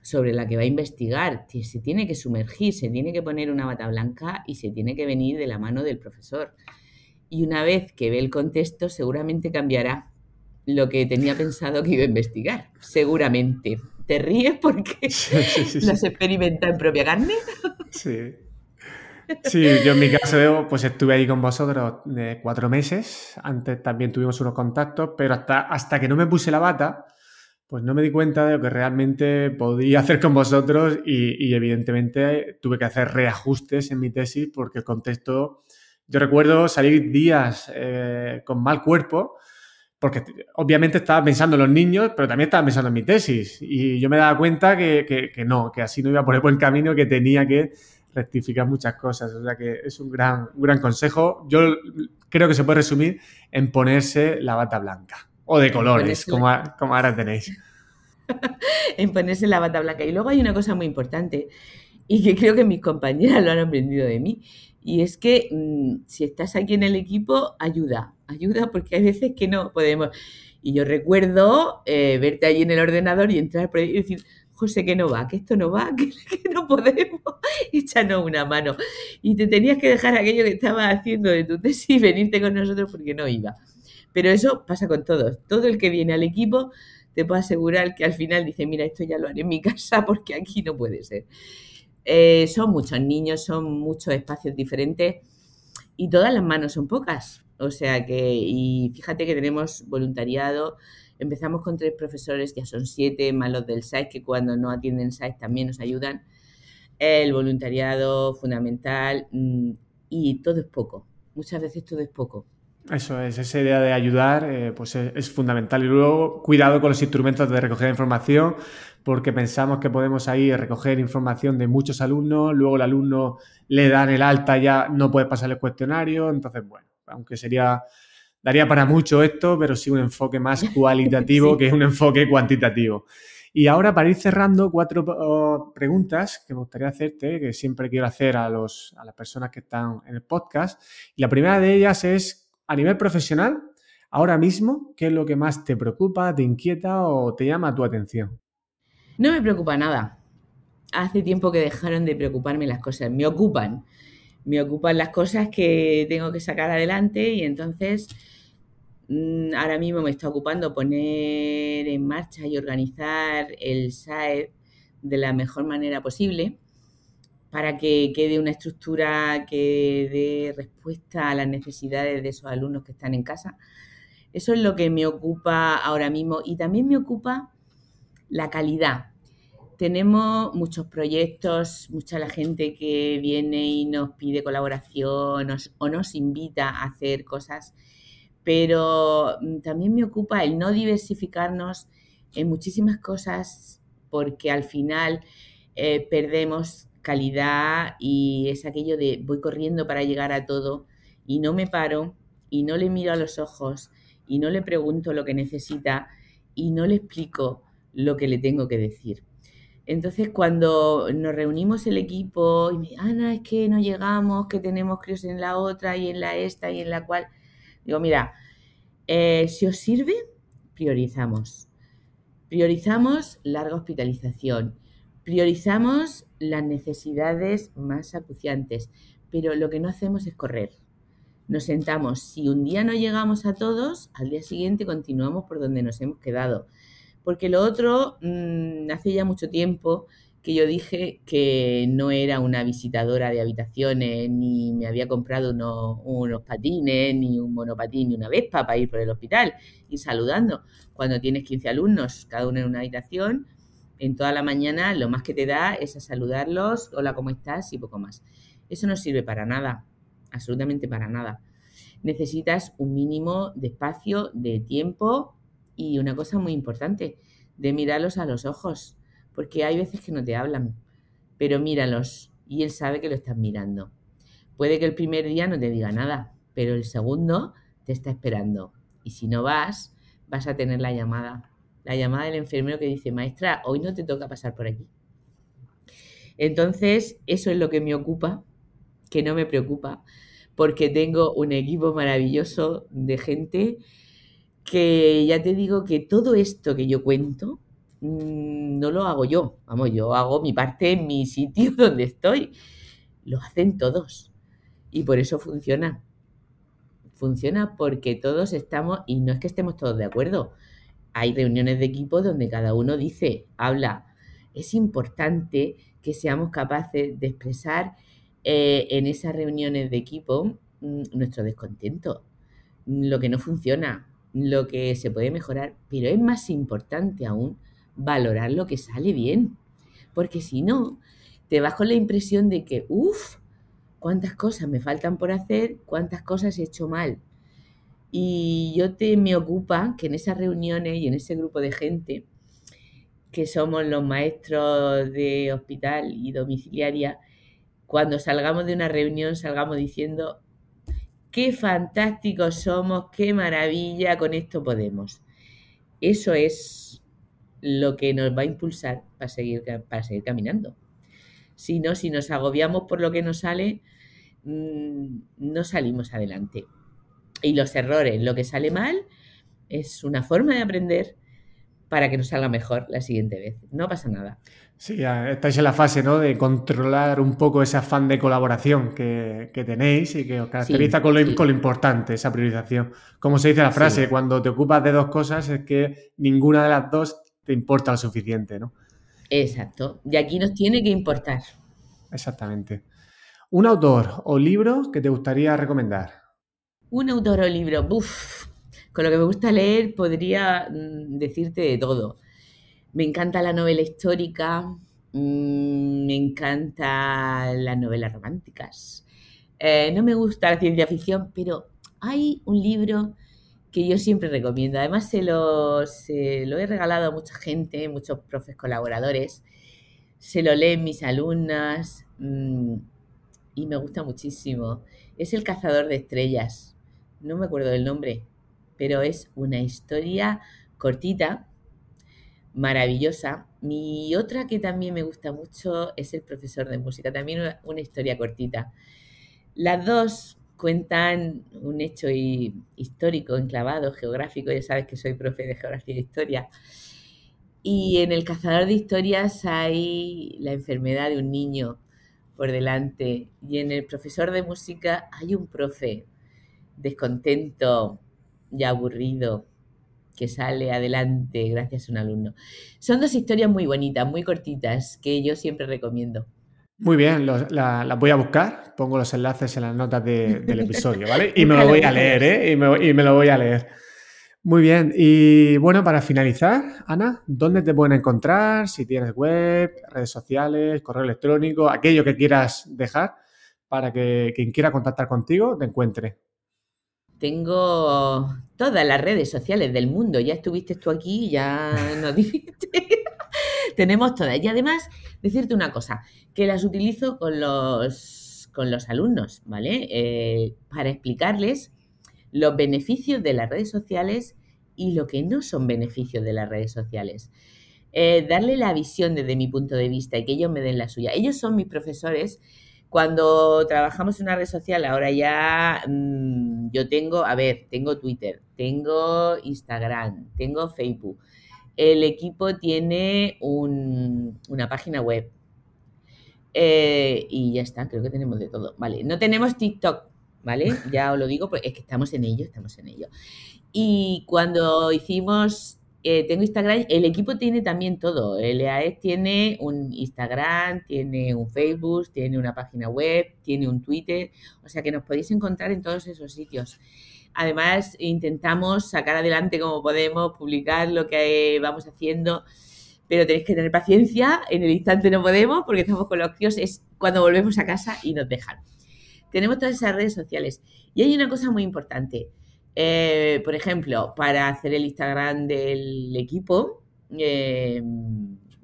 sobre la que va a investigar. Se tiene que sumergir, se tiene que poner una bata blanca y se tiene que venir de la mano del profesor. Y una vez que ve el contexto, seguramente cambiará lo que tenía pensado que iba a investigar. Seguramente. ¿Te ríes porque lo has experimentado en propia carne? Sí. Sí, yo en mi caso pues estuve ahí con vosotros de cuatro meses. Antes también tuvimos unos contactos, pero hasta, hasta que no me puse la bata, pues no me di cuenta de lo que realmente podía hacer con vosotros y, evidentemente tuve que hacer reajustes en mi tesis porque el contexto, yo recuerdo salir días eh, con mal cuerpo porque obviamente estaba pensando en los niños, pero también estaba pensando en mi tesis y yo me daba cuenta que, que no, que así no iba por el buen camino, que tenía que rectificar muchas cosas. O sea que es un gran, un gran consejo. Yo creo que se puede resumir en ponerse la bata blanca. O de colores, como, como ahora tenéis. en ponerse la bata blanca. Y luego hay una cosa muy importante y que creo que mis compañeras lo han aprendido de mí. Y es que mm, si estás aquí en el equipo, ayuda, ayuda porque hay veces que no podemos. Y yo recuerdo eh, verte allí en el ordenador y entrar por ahí y decir, José, que no va, que esto no va, que, no podemos, échanos una mano. Y te tenías que dejar aquello que estabas haciendo de tu tesis y venirte con nosotros porque no iba. Pero eso pasa con todos. Todo el que viene al equipo te puedo asegurar que al final dice, mira, esto ya lo haré en mi casa porque aquí no puede ser. Eh, son muchos niños, son muchos espacios diferentes y todas las manos son pocas. O sea que, y fíjate que tenemos voluntariado, empezamos con tres profesores, ya son siete, más los del SAIS, que cuando no atienden SAIS también nos ayudan. El voluntariado fundamental mm, y todo es poco. Muchas veces todo es poco. Eso es, esa idea de ayudar eh, pues es, fundamental. Y luego, cuidado con los instrumentos de recoger información, porque pensamos que podemos ahí recoger información de muchos alumnos, luego el alumno le dan el alta, ya no puede pasar el cuestionario, entonces, bueno, aunque sería, daría para mucho esto, pero sí un enfoque más cualitativo que un enfoque cuantitativo. Y ahora, para ir cerrando, cuatro oh, preguntas que me gustaría hacerte, que siempre quiero hacer a, los, a las personas que están en el podcast. Y la primera de ellas es, a nivel profesional, ahora mismo, ¿qué es lo que más te preocupa, te inquieta o te llama tu atención? No me preocupa nada. Hace tiempo que dejaron de preocuparme las cosas. Me ocupan. Me ocupan las cosas que tengo que sacar adelante y entonces ahora mismo me está ocupando poner en marcha y organizar el SAE de la mejor manera posible para que quede una estructura que dé respuesta a las necesidades de esos alumnos que están en casa. Eso es lo que me ocupa ahora mismo y también me ocupa la calidad. Tenemos muchos proyectos, mucha la gente que viene y nos pide colaboración o nos invita a hacer cosas, pero mm, también me ocupa el no diversificarnos en muchísimas cosas porque al final eh, perdemos calidad y es aquello de voy corriendo para llegar a todo y no me paro y no le miro a los ojos y no le pregunto lo que necesita y no le explico lo que le tengo que decir. Entonces, cuando nos reunimos el equipo y me Ana, es que no llegamos, que tenemos crios en la otra y en la esta y en la cual, digo, mira, eh, si os sirve, priorizamos. Priorizamos larga hospitalización, Priorizamos las necesidades más acuciantes, pero lo que no hacemos es correr. Nos sentamos. Si un día no llegamos a todos, al día siguiente continuamos por donde nos hemos quedado. Porque lo otro, mmm, hace ya mucho tiempo que yo dije que no era una visitadora de habitaciones, ni me había comprado unos, patines, ni un monopatín, ni una vespa para ir por el hospital y saludando. Cuando tienes 15 alumnos, cada uno en una habitación, en toda la mañana lo más que te da es a saludarlos, hola, ¿cómo estás? y poco más. Eso no sirve para nada, absolutamente para nada. Necesitas un mínimo de espacio, de tiempo y una cosa muy importante, de mirarlos a los ojos, porque hay veces que no te hablan, pero míralos y él sabe que lo estás mirando. Puede que el primer día no te diga nada, pero el segundo te está esperando. Y si no vas, vas a tener la llamada, la llamada del enfermero que dice, maestra, hoy no te toca pasar por aquí. Entonces, eso es lo que me ocupa, que no me preocupa, porque tengo un equipo maravilloso de gente que ya te digo que todo esto que yo cuento no lo hago yo, vamos, yo hago mi parte en mi sitio donde estoy, lo hacen todos y por eso funciona. Funciona porque todos estamos, y no es que estemos todos de acuerdo, hay reuniones de equipo donde cada uno dice, habla. Es importante que seamos capaces de expresar eh, en esas reuniones de equipo mmm, nuestro descontento, lo que no funciona, lo que se puede mejorar, pero es más importante aún valorar lo que sale bien, porque si no, te vas con la impresión de que, uff, cuántas cosas me faltan por hacer, cuántas cosas he hecho mal. Y yo te me ocupa que en esas reuniones y en ese grupo de gente, que somos los maestros de hospital y domiciliaria, cuando salgamos de una reunión salgamos diciendo, qué fantásticos somos, qué maravilla, con esto podemos. Eso es lo que nos va a impulsar para seguir, para seguir caminando. Si no, si nos agobiamos por lo que nos sale, mmm, no salimos adelante. Y los errores, lo que sale mal, es una forma de aprender para que nos salga mejor la siguiente vez. No pasa nada. Sí, estáis en la fase ¿no? de controlar un poco ese afán de colaboración que, que tenéis y que os caracteriza sí, con, lo, sí. con, lo, importante, esa priorización. Como se dice la frase, sí. cuando te ocupas de dos cosas es que ninguna de las dos te importa lo suficiente, ¿no? Exacto. Y aquí nos tiene que importar. Exactamente. ¿Un autor o libro que te gustaría recomendar? Un autor o libro. Uf, con lo que me gusta leer podría mm, decirte de todo. Me encanta la novela histórica, mmm, me encanta las novelas románticas. Eh, no me gusta la ciencia ficción, pero hay un libro que yo siempre recomiendo. Además, se lo, se lo he regalado a mucha gente, muchos profes colaboradores. Se lo leen mis alumnas mmm, y me gusta muchísimo. Es El cazador de estrellas. No me acuerdo del nombre, pero es una historia cortita, maravillosa. Mi otra que también me gusta mucho es El profesor de música, también una historia cortita. Las dos cuentan un hecho histórico, enclavado, geográfico, ya sabes que soy profe de geografía e historia. Y en el cazador de historias hay la enfermedad de un niño por delante y en el profesor de música hay un profe descontento y aburrido que sale adelante gracias a un alumno. Son dos historias muy bonitas, muy cortitas, que yo siempre recomiendo. Muy bien, las la, la voy a buscar, pongo los enlaces en las notas de, del episodio, ¿vale? Y me lo voy a leer, ¿eh? Y me, y me, lo voy a leer. Muy bien, y bueno, para finalizar, Ana, ¿dónde te pueden encontrar? Si tienes web, redes sociales, correo electrónico, aquello que quieras dejar para que quien quiera contactar contigo te encuentre. Tengo todas las redes sociales del mundo, ya estuviste tú aquí, ya nos dijiste. Tenemos todas. Y además, decirte una cosa, que las utilizo con los, con los alumnos, ¿vale? Eh, para explicarles los beneficios de las redes sociales y lo que no son beneficios de las redes sociales. Eh, darle la visión desde mi punto de vista y que ellos me den la suya. Ellos son mis profesores. Cuando trabajamos en una red social, ahora ya mmm, yo tengo, a ver, tengo Twitter, tengo Instagram, tengo Facebook el equipo tiene una página web. Eh, y ya está, creo que tenemos de todo. Vale, no tenemos TikTok, ¿vale? Ya os lo digo, pues es que estamos en ello, estamos en ello. Y cuando hicimos, eh, tengo Instagram, el equipo tiene también todo. El EAE tiene un Instagram, tiene un Facebook, tiene una página web, tiene un Twitter, o sea que nos podéis encontrar en todos esos sitios. Además, intentamos sacar adelante como podemos, publicar lo que vamos haciendo, pero tenéis que tener paciencia. En el instante no podemos porque estamos con los críos, es cuando volvemos a casa y nos dejan. Tenemos todas esas redes sociales. Y hay una cosa muy importante. Eh, por ejemplo, para hacer el Instagram del equipo, eh,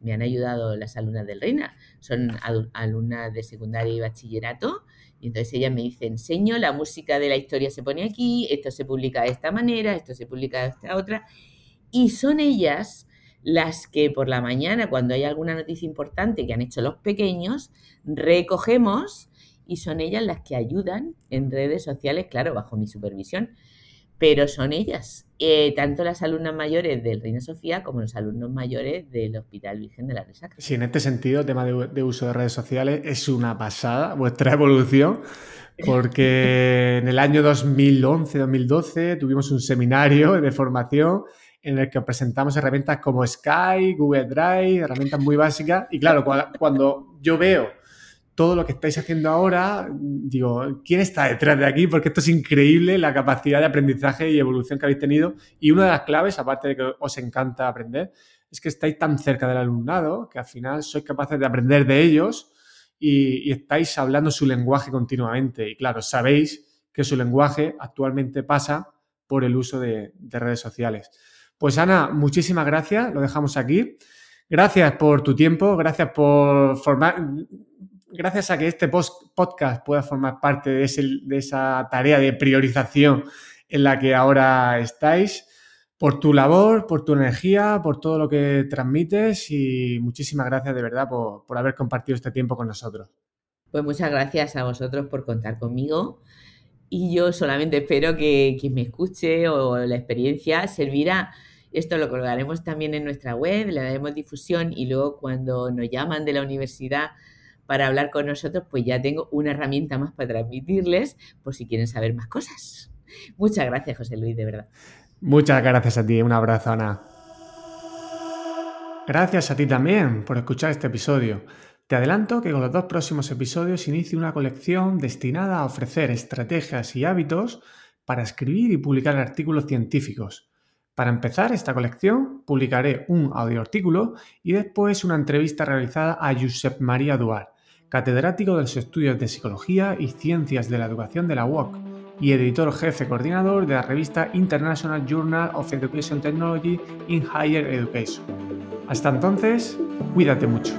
me han ayudado las alumnas del Reina. Son alumnas de secundaria y bachillerato y entonces ella me dice, enseño, la música de la historia se pone aquí, esto se publica de esta manera, esto se publica de esta otra. Y son ellas las que por la mañana, cuando hay alguna noticia importante que han hecho los pequeños, recogemos y son ellas las que ayudan en redes sociales, claro, bajo mi supervisión, pero son ellas, eh, tanto las alumnas mayores del Reina Sofía como los alumnos mayores del Hospital Virgen de la Resaca. Sí, en este sentido, el tema de, uso de redes sociales es una pasada, vuestra evolución, porque en el año 2011-2012 tuvimos un seminario de formación en el que presentamos herramientas como Skype, Google Drive, herramientas muy básicas. Y claro, cuando yo veo todo lo que estáis haciendo ahora, digo, ¿quién está detrás de aquí? Porque esto es increíble, la capacidad de aprendizaje y evolución que habéis tenido. Y una de las claves, aparte de que os encanta aprender, es que estáis tan cerca del alumnado que al final sois capaces de aprender de ellos y, estáis hablando su lenguaje continuamente. Y claro, sabéis que su lenguaje actualmente pasa por el uso de, de redes sociales. Pues Ana, muchísimas gracias, lo dejamos aquí. Gracias por tu tiempo, gracias por formar, gracias a que este podcast pueda formar parte de, esa tarea de priorización en la que ahora estáis, por tu labor, por tu energía, por todo lo que transmites y muchísimas gracias de verdad por, haber compartido este tiempo con nosotros. Pues muchas gracias a vosotros por contar conmigo y yo solamente espero que quien me escuche o la experiencia servirá. Esto lo colgaremos también en nuestra web, le daremos difusión y luego cuando nos llaman de la universidad para hablar con nosotros, pues ya tengo una herramienta más para transmitirles por si quieren saber más cosas. Muchas gracias, José Luis, de verdad. Muchas gracias a ti. Un abrazo, Ana. Gracias a ti también por escuchar este episodio. Te adelanto que con los dos próximos episodios inicio una colección destinada a ofrecer estrategias y hábitos para escribir y publicar artículos científicos. Para empezar esta colección, publicaré un audioartículo y después una entrevista realizada a Josep María Duar, catedrático de los estudios de Psicología y Ciencias de la Educación de la UOC y editor jefe coordinador de la revista International Journal of Education Technology in Higher Education. Hasta entonces, cuídate mucho.